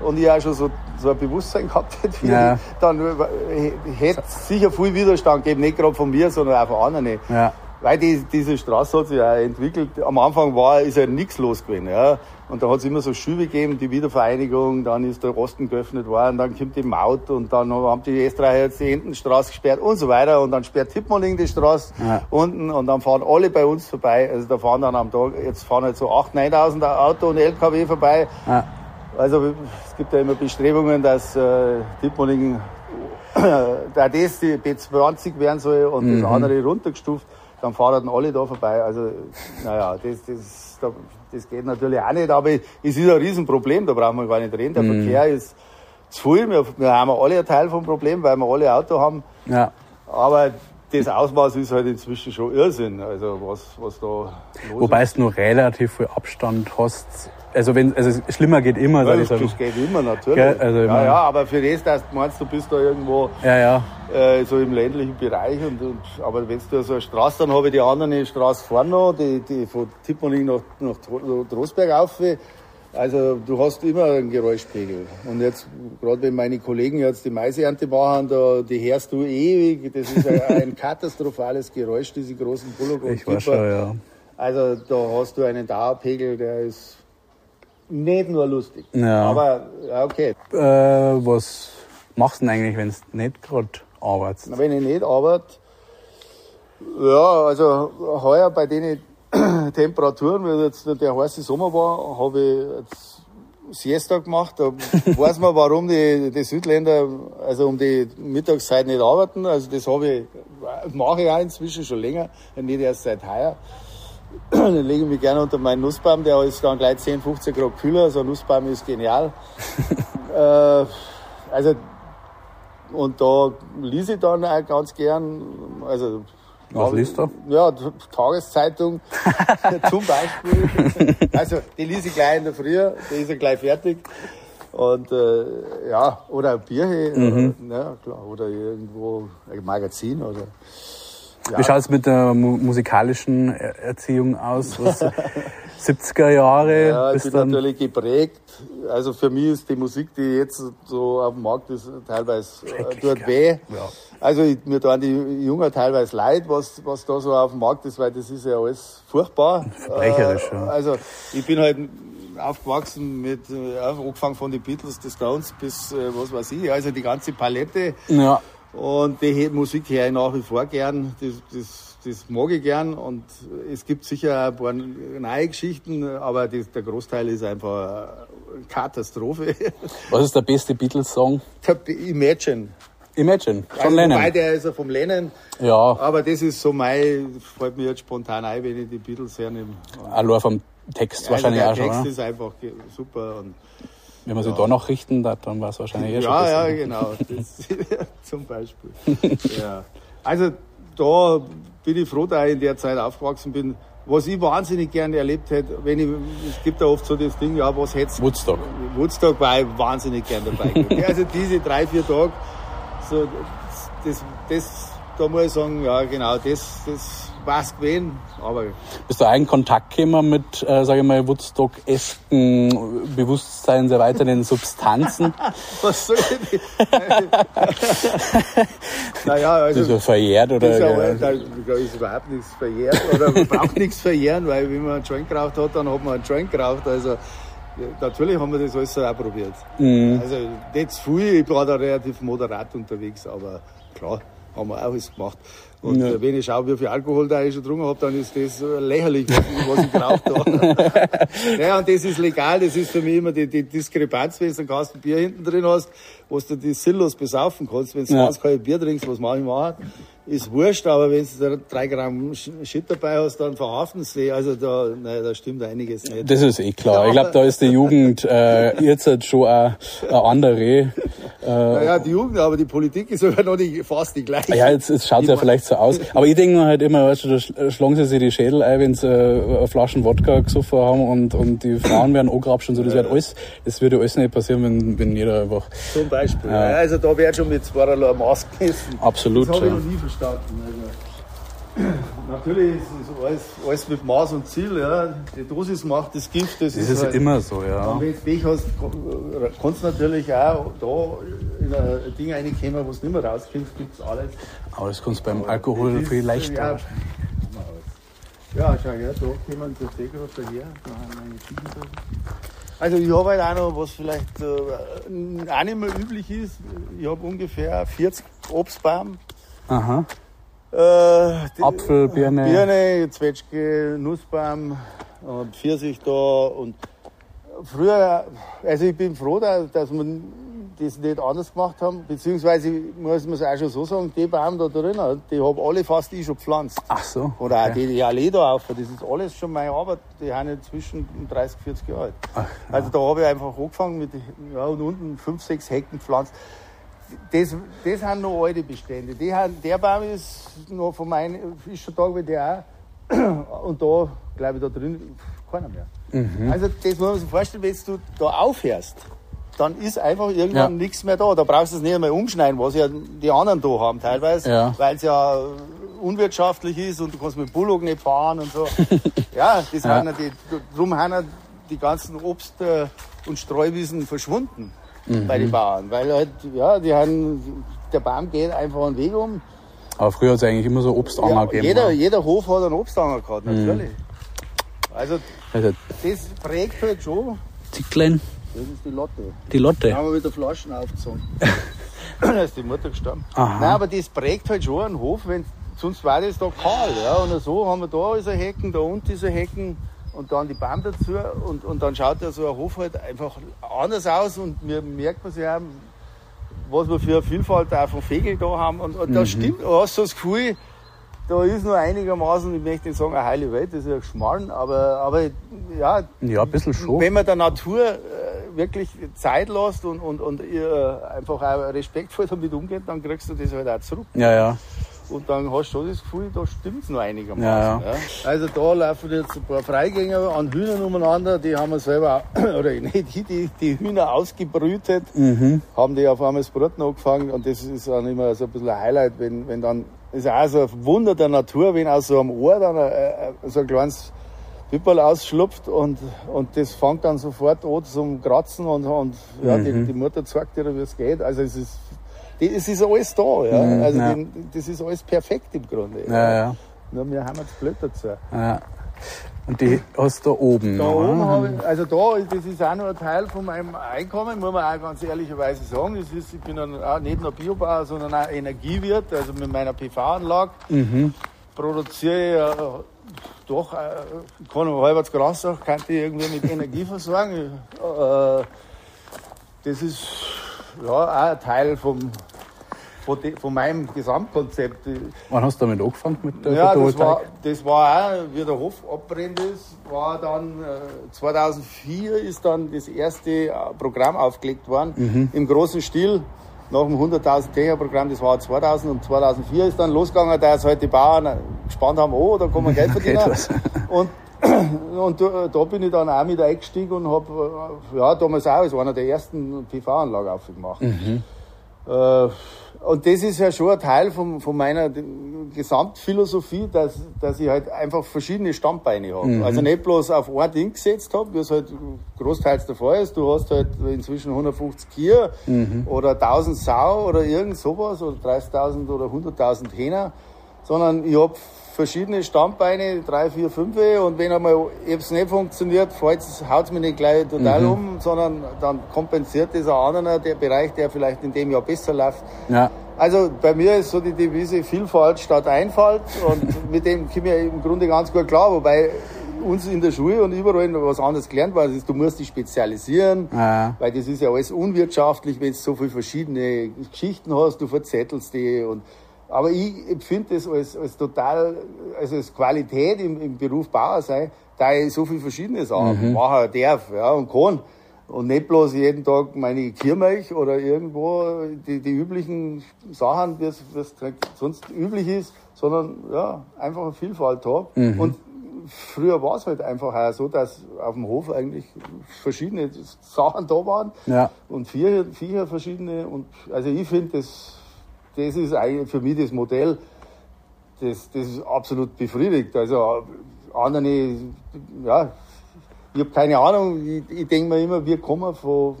und ich auch schon so, so ein Bewusstsein gehabt hätte, ja. dann hätte es sicher viel Widerstand gegeben, nicht gerade von mir, sondern auch von anderen. Ja. weil die, diese Straße hat sich auch entwickelt. Am Anfang war, ist ja nichts los gewesen. Ja. Und da hat es immer so Schübe gegeben, die Wiedervereinigung, dann ist der Osten geöffnet worden, dann kommt die Maut und dann haben die Österreicher jetzt die Entenstraße gesperrt und so weiter und dann sperrt Tippmoling die Straße ja. unten und dann fahren alle bei uns vorbei. Also da fahren dann am Tag, jetzt fahren halt so 8.000, 9.000 Auto und LKW vorbei. Ja. Also es gibt ja immer Bestrebungen, dass äh, Tippmoling da das die B20 werden soll und mhm. das andere runtergestuft, dann fahren dann alle da vorbei. Also, naja, das, das, das geht natürlich auch nicht, aber es ist ein Riesenproblem, da brauchen wir gar nicht reden. Der mhm. Verkehr ist zu viel, wir, wir haben alle einen Teil vom Problem, weil wir alle Auto haben. Ja. Aber das Ausmaß ist halt inzwischen schon Irrsinn, also was, was da los Wobei ist. du nur relativ viel Abstand hast also wenn, also schlimmer geht immer, ja, ich Das geht immer, natürlich. Ja, also ja, ja, aber für das, dass du meinst, du bist da irgendwo ja, ja. Äh, so im ländlichen Bereich. Und, und, aber wenn du so eine Straße, dann habe ich die andere Straße vorne noch, die, die von Tipponing nach, nach Trostberg auf. Also du hast immer einen Geräuschpegel. Und jetzt, gerade wenn meine Kollegen jetzt die Maiseernte machen, da, die hörst du ewig. Das ist ein, ein katastrophales Geräusch, diese großen Bullock und Ich war schon, ja. Also da hast du einen Dauerpegel, der ist nicht nur lustig. Ja. Aber okay. Äh, was machst du denn eigentlich, wenn du nicht gerade arbeitest? Wenn ich nicht arbeite, ja, also heuer bei den Temperaturen, weil jetzt der heiße Sommer war, habe ich jetzt Siesta gemacht. Da weiß man, warum die, die Südländer also um die Mittagszeit nicht arbeiten. Also das habe ich, mache ich auch inzwischen schon länger, nicht erst seit heuer. Dann lege ich mich gerne unter meinen Nussbaum, der ist dann gleich 10, 15 Grad kühler. So also ein Nussbaum ist genial. äh, also, und da lese ich dann auch ganz gern. Also, was liest du? Ja, Tageszeitung zum Beispiel. Also, die lese ich gleich in der Früh, die ist ja gleich fertig. Und äh, ja, oder ein Bierchen, mhm. oder, ja, klar, oder irgendwo ein Magazin oder ja. Wie schaut es mit der mu musikalischen Erziehung aus? Was, 70er Jahre? Ja, ich bin natürlich geprägt. Also für mich ist die Musik, die jetzt so auf dem Markt ist, teilweise äh, tut weh. Ja. Also ich, mir tun die Jungen teilweise leid, was, was da so auf dem Markt ist, weil das ist ja alles furchtbar. Verbrecherisch, äh, Also ich bin halt aufgewachsen mit, äh, angefangen von den Beatles, die Stones bis äh, was weiß ich, also die ganze Palette. Ja. Und die Musik höre ich nach wie vor gern. Das, das, das mag ich gern. Und es gibt sicher ein paar neue Geschichten, aber das, der Großteil ist einfach eine Katastrophe. Was ist der beste Beatles-Song? Imagine. Imagine, von also, Lennon. Wobei der ist ja vom Lennon. Ja. Aber das ist so mein, fällt mir jetzt spontan ein, wenn ich die Beatles hernehme. Allein vom Text also wahrscheinlich auch schon. Der Text ist einfach super. Und wenn man ja. sich da noch richten dann war es wahrscheinlich eh schon Ja, besser. ja, genau. Das, zum Beispiel. ja. Also da bin ich froh, dass ich in der Zeit aufgewachsen bin. Was ich wahnsinnig gerne erlebt hätte, wenn ich, es gibt ja oft so das Ding, ja, was hättest Woodstock. Woodstock war ich wahnsinnig gerne dabei. also diese drei, vier Tage, so, das, das, da muss ich sagen, ja, genau, das, das was gewesen, aber. Bist du einen Kontakt gekommen mit, äh, sage ich mal, Woodstock-esken bewusstseinserweiternden Substanzen? was soll ich Naja, also. Das ist ja verjährt, oder? Das ist ja, da, da ist überhaupt nichts verjährt, oder man braucht nichts verjähren, weil wenn man einen Joint geraucht hat, dann hat man einen Joint geraucht, also. Natürlich haben wir das alles auch probiert. Mhm. Also nicht zu viel, ich war da relativ moderat unterwegs, aber klar, haben wir auch alles gemacht. Und ja. wenn ich schaue, wie viel Alkohol da ich schon getrunken habe, dann ist das lächerlich, was, was ich geraucht habe. ja, und das ist legal, das ist für mich immer die, die Diskrepanz, wenn du einen Kasten Bier hinten drin hast, wo du die Sillos besaufen kannst. Wenn du ja. ganz kein Bier trinkst, was mache ich mal? Ist wurscht, aber wenn du drei Gramm Shit dabei hast, dann verhaften sie. Also da, nein, da stimmt einiges nicht. Das ist eh klar. Ich glaube, da ist die Jugend äh, jetzt halt schon eine, eine andere. Äh, naja, die Jugend, aber die Politik ist sogar noch nicht fast die gleiche. Ja, jetzt, jetzt schaut ja vielleicht so aus. Aber ich denke mir halt immer, weißt du, da schlagen sie sich die Schädel ein, wenn sie äh, Flaschen Wodka gesoffen haben und, und die Frauen werden angerapscht und so. Das wird alles, das würde alles nicht passieren, wenn, wenn jeder einfach... Zum Beispiel. Ja. Also da wird schon mit zweierlei Maß gemessen. Absolut. Das habe ich noch nie verstanden verstanden. Also, natürlich ist es alles, alles mit Maß und Ziel. Ja. Die Dosis macht das Gift. Das, das ist, ist halt, immer so, ja. Und wenn du Pech hast, kannst du natürlich auch da in ein Ding reinkommen, wo es nicht mehr rauskommst, gibt es alles. Aber das kannst du beim Alkohol viel leichter. Ja, Ja, schau her, da kommen der Seegrad daher, da haben wir eine Ziegendosen. Also ich habe halt auch noch, was vielleicht äh, auch nicht mehr üblich ist, ich habe ungefähr 40 Obstbaum. Aha. Äh, Apfel, Birne. Birne, Zwetschge, Nussbaum, und Pfirsich da und früher, also ich bin froh, da- dass wir das nicht anders gemacht haben, beziehungsweise muss man es auch schon so sagen, die Baum da drinnen, die habe alle fast ich schon gepflanzt. Ach so. Oder auch okay. die, die Allee da auf, das ist alles schon meine Arbeit, die haben inzwischen 30, 40 Jahre alt. Also da habe ich einfach angefangen mit, ja, und unten 5, 6 Hecken gepflanzt. Das, das sind noch alte Bestände. Die haben, der Baum ist noch von meinen, ist schon da wie der auch. Und da, glaube ich, da drin keiner mehr. Also das muss man sich vorstellen, wenn du da aufhörst, dann ist einfach irgendwann Ja. nichts mehr da. Da brauchst du es nicht einmal umschneiden, was ja die anderen da haben teilweise, Ja. weil es ja unwirtschaftlich ist und du kannst mit Bullock nicht fahren und so. ja, das Ja. Haben die, drum haben die ganzen Obst- äh, und Streuwiesen verschwunden bei Mhm. den Bauern, weil halt, ja, die haben, der Baum geht einfach einen Weg um. Aber früher hat es eigentlich immer so Obstanger Ja, gegeben. jeder, oder? jeder Hof hat einen Obstanger gehabt, natürlich. Also Also das prägt halt schon. Zicklein, Das ist die Lotte. die Lotte. Da haben wir wieder Flaschen aufgezogen. da ist die Mutter gestorben. Aha. Nein, aber das prägt halt schon einen Hof, wenn, sonst war das da kahl. Ja? Und so haben wir da ist ein Hecken, da unten ist ein Hecken und dann die Baum dazu. Und, und dann schaut ja so ein Hof halt einfach anders aus und mir merkt man sich auch, was wir für eine Vielfalt auch von Vögeln da haben. Und, und da stimmt, du hast so das Gefühl, da ist nur einigermaßen, ich möchte nicht sagen, eine heile Welt, das ist ja Geschmarrn, aber, aber ja, Ja, ein bisschen schon. wenn man der Natur äh, wirklich Zeit lässt und, und, und ihr einfach auch respektvoll damit umgeht, dann kriegst du das halt auch zurück. Ja, ja. Und dann hast du schon das Gefühl, da stimmt es noch einigermaßen. Ja, Ja, Also da laufen jetzt ein paar Freigänger an Hühnern umeinander, die haben wir selber, oder nicht, die, die, die Hühner ausgebrütet, Mhm. haben die auf einmal das Brot angefangen und das ist dann immer so ein bisschen ein Highlight, wenn, wenn dann, ist auch so ein Wunder der Natur, wenn aus so einem Ohr dann ein, ein, so ein kleines Pipperl ausschlupft und, und das fängt dann sofort an zum Kratzen und, und ja, die, Mhm. die Mutter zeigt dir, wie es geht. Also es ist, die, es ist alles da, ja. Mhm, also ja. den- das ist alles perfekt im Grunde. Ja, ja. Nur wir haben jetzt blöd dazu. ja. Und die hast du da oben. Da noch, oben habe ich, also da, das ist auch noch ein Teil von meinem Einkommen, muss man auch ganz ehrlicherweise sagen. Das ist, ich bin auch nicht nur Biobauer, sondern auch Energiewirt. Also mit meiner PV-Anlage Mhm. produziere ich äh, doch, äh, kann halbwegs Gras sagen, kann ich irgendwie mit Energie versorgen. Äh, das ist ja auch ein Teil vom, von, de, von meinem Gesamtkonzept. Wann hast du damit angefangen mit der Ja, das war, das war auch, wie der Hof abbrennt ist, war dann äh, 2004 ist dann das erste äh, Programm aufgelegt worden, Mhm. im großen Stil, nach dem 100.000 Techno-Programm, das war 2000 und 2004 ist dann losgegangen, da es halt die Bauern äh, gespannt haben, oh, da kann man Geld verdienen. Und und da, da bin ich dann auch mit eingestiegen und habe ja, damals auch als einer der ersten PV-Anlagen aufgemacht. Äh, und das ist ja schon ein Teil von, von meiner Gesamtphilosophie, dass, dass ich halt einfach verschiedene Standbeine habe. Also nicht bloß auf ein Ding gesetzt habe, wie es halt großteils der Fall ist. Du hast halt inzwischen 150 Kier oder 1000 Sau oder irgend sowas oder 30.000 oder 100.000 Hähner, sondern ich habe verschiedene Standbeine, drei, vier, fünf, und wenn einmal es nicht funktioniert, haut es mich nicht gleich total um, sondern dann kompensiert das ein anderer, der Bereich, der vielleicht in dem Jahr besser läuft. Ja. Also bei mir ist so die Devise Vielfalt statt Einfalt und mit dem komme ich im Grunde ganz gut klar, wobei uns in der Schule und überall noch was anderes gelernt war, das ist, du musst dich spezialisieren, Ja. weil das ist ja alles unwirtschaftlich, wenn du so viele verschiedene Geschichten hast, du verzettelst die und aber ich empfinde das als, als total, also als Qualität im, im Beruf Bauer sein, da ich so viel verschiedene Sachen machen darf ja, und kann. Und nicht bloß jeden Tag meine Kirmilch oder irgendwo die, die üblichen Sachen, wie es sonst üblich ist, sondern ja, einfach eine Vielfalt habe. Und früher war es halt einfach auch so, dass auf dem Hof eigentlich verschiedene Sachen da waren Ja. und Viecher, Viecher verschiedene. Und also ich finde, das, das ist eigentlich für mich das Modell, das, das ist absolut befriedigt. Also andere, ja, ich habe keine Ahnung, ich, ich denke mir immer, wir kommen von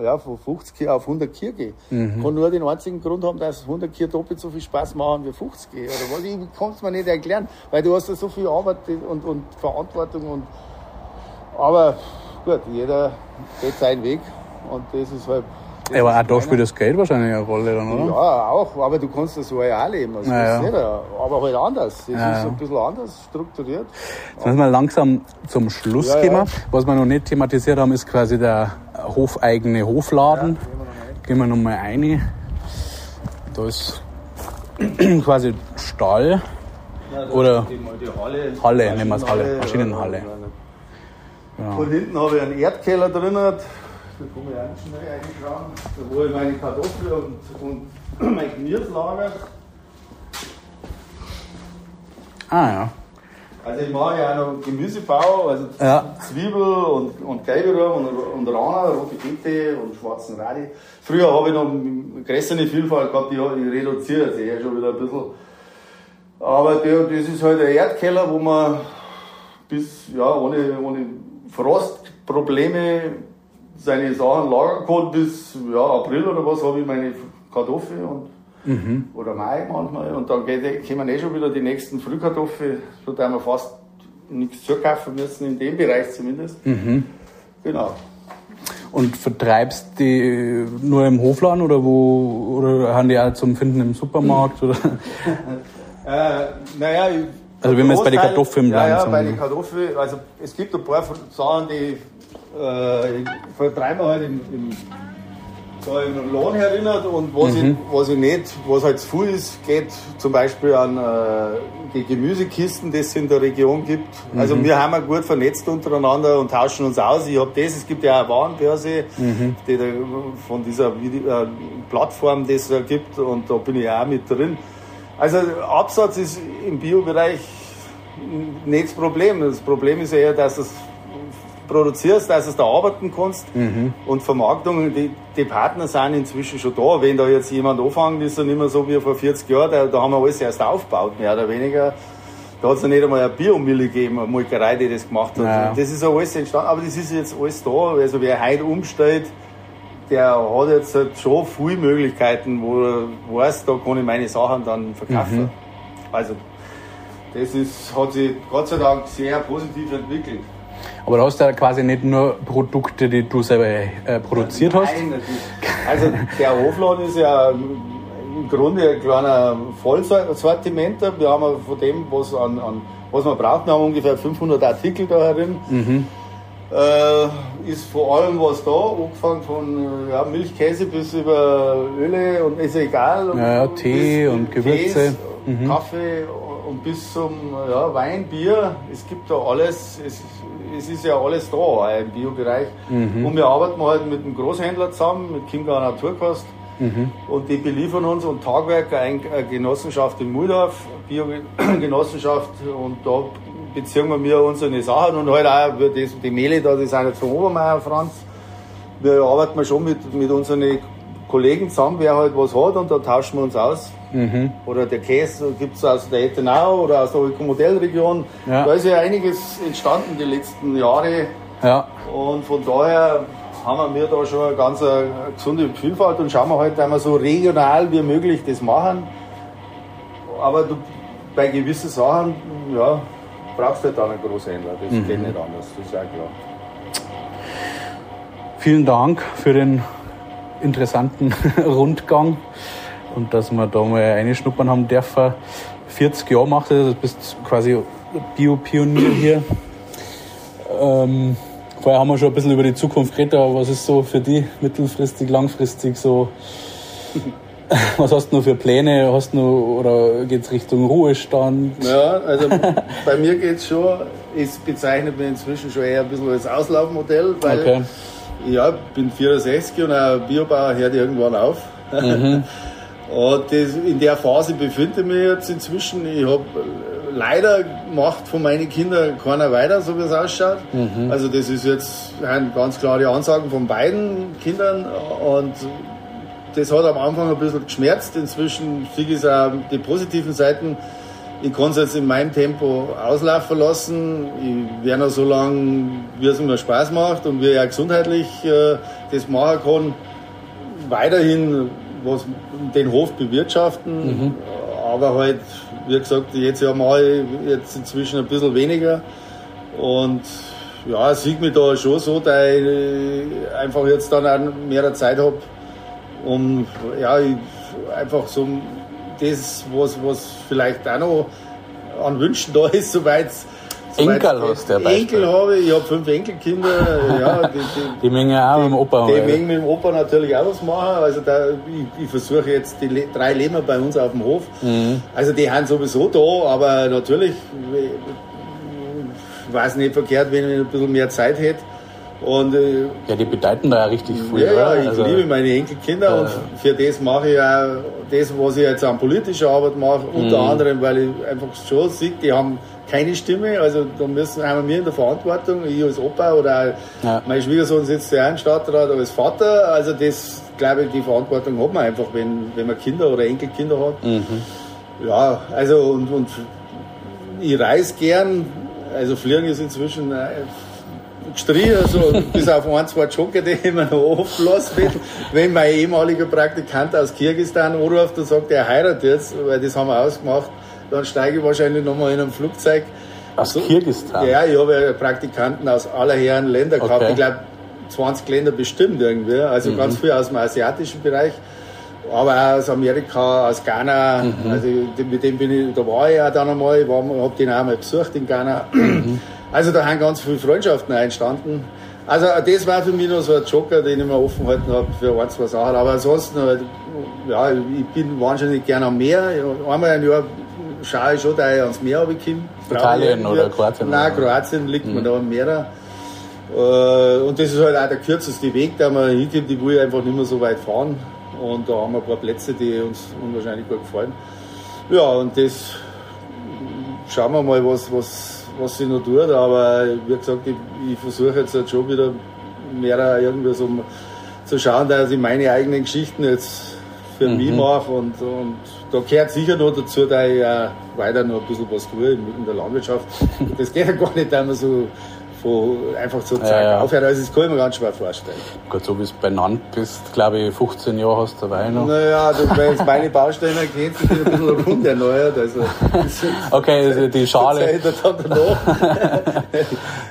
ja, von 50 Kier auf 100 Kier gehe. Mhm. Kann nur den einzigen Grund haben, dass 100 Kier doppelt so viel Spaß machen wie 50 Kier. Oder was? Ich kann es mir nicht erklären, weil du hast ja so viel Arbeit und, und Verantwortung. Und, aber gut, jeder geht seinen Weg und das ist halt ja, aber auch da spielt das Geld wahrscheinlich eine Rolle dann, oder? Ja, auch, aber du kannst das so ja auch leben. Also ja, ja. aber halt anders. Das ja, ist ein bisschen anders strukturiert. Jetzt müssen wir langsam zum Schluss ja, kommen. Was wir noch nicht thematisiert haben, ist quasi der hofeigene Hofladen. gehen wir nochmal rein. Da ist quasi Stall. oder die, die Halle. Halle, nehmen wir es Halle, Maschinenhalle. Ja. Von hinten habe ich einen Erdkeller drin da man ja nicht schnell reinschauen, wo ich meine Kartoffeln und, und mein Gemüse lagere. Ah ja. Also ich mache ja auch noch Gemüsebau, also ja. Zwiebel und, und Gelberum und, und Rana, rote Beete und schwarzen Radi. Früher habe ich noch eine größere Vielfalt gehabt, die ich reduziere jetzt eher schon wieder ein bisschen. Aber der, das ist halt ein Erdkeller, wo man bis, ja, ohne, ohne Frostprobleme seine Sachen lagern kann bis ja, April oder was habe ich meine Kartoffeln und mhm. oder Mai manchmal und dann geht, kommen eh schon wieder die nächsten Frühkartoffeln, so da wir fast nichts zukaufen müssen, in dem Bereich zumindest. Mhm. Genau. Und vertreibst die nur im Hofladen oder wo oder haben die auch zum Finden im Supermarkt? Oder? äh, naja, also wenn wir jetzt bei den Kartoffeln bleiben. Ja, ja, bei den Kartoffeln, also es gibt ein paar Sachen, die äh, vertreiben wir halt im, im, da im Lohn erinnert und was, mhm. ich, was ich nicht, was halt zu viel ist, geht zum Beispiel an äh, die Gemüsekisten, die es in der Region gibt. Also mhm. Also wir haben ja gut vernetzt untereinander und tauschen uns aus. Ich habe das, es gibt ja auch eine Warenbörse, mhm. die da von dieser Video, äh, Plattform, die es da gibt und da bin ich auch mit drin. Also Absatz ist im Biobereich nicht das Problem. Das Problem ist eher, dass es produzierst, dass du da arbeiten kannst. Mhm. Und Vermarktung, die, die, Partner sind inzwischen schon da. Wenn da jetzt jemand anfängt, ist er nicht mehr so wie vor 40 Jahren, da, da haben wir alles erst aufgebaut, mehr oder weniger. Da hat es ja nicht einmal eine Biomille gegeben, eine Molkerei, die das gemacht hat. Ja. Das ist ja alles entstanden, aber das ist jetzt alles da. Also wer heute umstellt, der hat jetzt halt schon viele Möglichkeiten, wo er weiß, da kann ich meine Sachen dann verkaufen. Mhm. Also das ist, hat sich Gott sei Dank sehr positiv entwickelt. Aber du hast ja quasi nicht nur Produkte, die du selber äh, produziert hast. Nein, natürlich. Also der Hofladen ist ja im Grunde ein kleiner Vollsortimenter. Wir haben von dem, was, an, an, was man braucht, wir haben ungefähr 500 Artikel da herin. Mhm. Äh, ist vor allem was da, angefangen von ja, Milch, bis über Öle und ist egal. Ja, ja Tee und Gewürze. mhm. Kaffee und bis zum ja, Wein, Bier. Es gibt da alles. Es, es ist ja alles da im Biobereich. Mhm. Und wir arbeiten halt mit einem Großhändler zusammen, mit Chiemgau Naturkost. Mhm. Und die beliefern uns und Tagwerk, eine Genossenschaft in Muldorf, Biogenossenschaft. Und da beziehen wir unsere Sachen und halt auch die Mehle da, die sind jetzt von Obermeier Franz. Wir arbeiten schon mit, mit unseren Kollegen zusammen, wer halt was hat und da tauschen wir uns aus. Mhm. Oder der Käse gibt es aus der Ettenau oder aus der Modellregion. Ja. Da ist ja einiges entstanden die letzten Jahre. Ja. Und von daher haben wir da schon eine ganz eine gesunde Vielfalt und schauen wir halt einmal so regional wie möglich das machen. Aber du, bei gewissen Sachen, ja, brauchst du halt dann einen Großhändler. Das mhm. geht nicht anders, das ist ja klar. Vielen Dank für den interessanten Rundgang und dass wir da mal reinschnuppern haben dürfen. 40 Jahre macht das, du bist quasi Bio-Pionier hier. Ähm, vorher haben wir schon ein bisschen über die Zukunft geredet, aber was ist so für die mittelfristig, langfristig so? Was hast du noch für Pläne? Hast du noch, oder geht es Richtung Ruhestand? Ja, also bei mir geht es schon, es bezeichnet mich inzwischen schon eher ein bisschen als Auslaufmodell, weil okay. Ja, ich bin 64 und ein Biobauer hört irgendwann auf. Mhm. Und das, in der Phase befinde ich mich jetzt inzwischen. Ich habe leider macht von meinen Kindern keiner weiter, so wie es ausschaut. Mhm. Also das ist jetzt ganz klare Ansagen von beiden Kindern und das hat am Anfang ein bisschen geschmerzt. Inzwischen sehe ich auch die positiven Seiten. Ich kann es jetzt in meinem Tempo auslaufen lassen. Ich werde noch so lange, wie es mir Spaß macht und wie ich auch gesundheitlich äh, das machen kann, weiterhin was, den Hof bewirtschaften. Mhm. Aber halt, wie gesagt, jetzt ja mal jetzt inzwischen ein bisschen weniger. Und ja, es sieht mich da schon so, dass ich einfach jetzt dann auch mehr Zeit habe, um ja, einfach so das, was, was vielleicht auch noch an Wünschen da ist, soweit Enkel hast du ja Enkel habe ich, ich habe fünf Enkelkinder. ja, die, die, die mengen auch die, mit dem Opa. Die mengen mit dem Opa natürlich auch was machen. Also da, ich, ich versuche jetzt, die drei leben bei uns auf dem Hof. Mhm. Also die haben sowieso da, aber natürlich, ich weiß nicht verkehrt, wenn ich ein bisschen mehr Zeit hätte. Und, äh, ja, die bedeuten da ja richtig viel. Ja, ja ich also, liebe meine Enkelkinder äh, und für das mache ich auch das, was ich jetzt an politischer Arbeit mache, unter mhm. anderem, weil ich einfach schon sehe, die haben keine Stimme, also da müssen einmal wir in der Verantwortung, ich als Opa oder ja. mein Schwiegersohn sitzt ja im Stadtrat als Vater, also das, glaube ich, die Verantwortung hat man einfach, wenn, wenn man Kinder oder Enkelkinder hat. Mhm. Ja, also und, und ich reise gern, also Fliegen ist inzwischen äh, gestrichen, also bis auf ein, zwei Jogger, die ich mir noch oft lasse, wenn, wenn mein ehemaliger Praktikant aus Kirgisistan anruft und sagt, er heiratet jetzt, weil das haben wir ausgemacht, dann steige ich wahrscheinlich nochmal in ein Flugzeug. Aus so, Kirgisistan? Ja, ich habe ja Praktikanten aus aller Herren Länder okay. gehabt. Ich glaube, 20 Länder bestimmt irgendwie. Also mhm. ganz viel aus dem asiatischen Bereich. Aber auch aus Amerika, aus Ghana. Mhm. Also mit dem bin ich, da war ich ja dann einmal, ich habe den auch mal besucht in Ghana. Mhm. Also da haben ganz viele Freundschaften entstanden. Also das war für mich noch so ein Joker, den ich mir offen halten habe für ein, zwei Sachen. Aber ansonsten, halt, ja, ich bin wahnsinnig gerne am Meer. Einmal im Jahr schaue ich schon, dass ich ans Meer komme. Italien oder Kroatien? Nein, Kroatien liegt mhm. mir da am Meer. Äh, und das ist halt auch der kürzeste Weg, der man hinkommt. Ich will einfach nicht mehr so weit fahren. Und da haben wir ein paar Plätze, die uns unwahrscheinlich gut gefallen. Ja, und das schauen wir mal, was, was, was sich noch tut. Aber wie gesagt, ich, ich versuche jetzt halt schon wieder mehr irgendwie so zu schauen, dass ich meine eigenen Geschichten jetzt für mhm. mich mache. Und, und da gehört sicher noch dazu, dass ich auch weiter noch ein bisschen was tue in der Landwirtschaft. Das geht ja gar nicht einmal so von einfach Zeit ja, ja. aufhört. Also das kann ich mir ganz schwer vorstellen. Gut, so wie du benannt bist, glaube ich, 15 Jahre hast du dabei noch. Naja, du, wenn du meine Baustellen kennst, sind ein bisschen rund erneuert. Also, okay, also die Schale.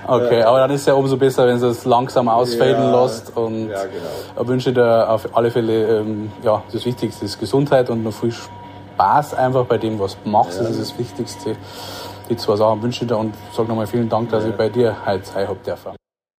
okay, aber dann ist es ja umso besser, wenn du es langsam ausfaden ja, lässt. Und ja, genau. ich wünsche dir auf alle Fälle, ähm, ja, das Wichtigste ist Gesundheit und noch viel Spaß einfach bei dem, was du machst. Das ist das Wichtigste die zwei Sachen wünsche ich dir und sage nochmal vielen Dank, dass ich bei dir heute sein habe dürfen.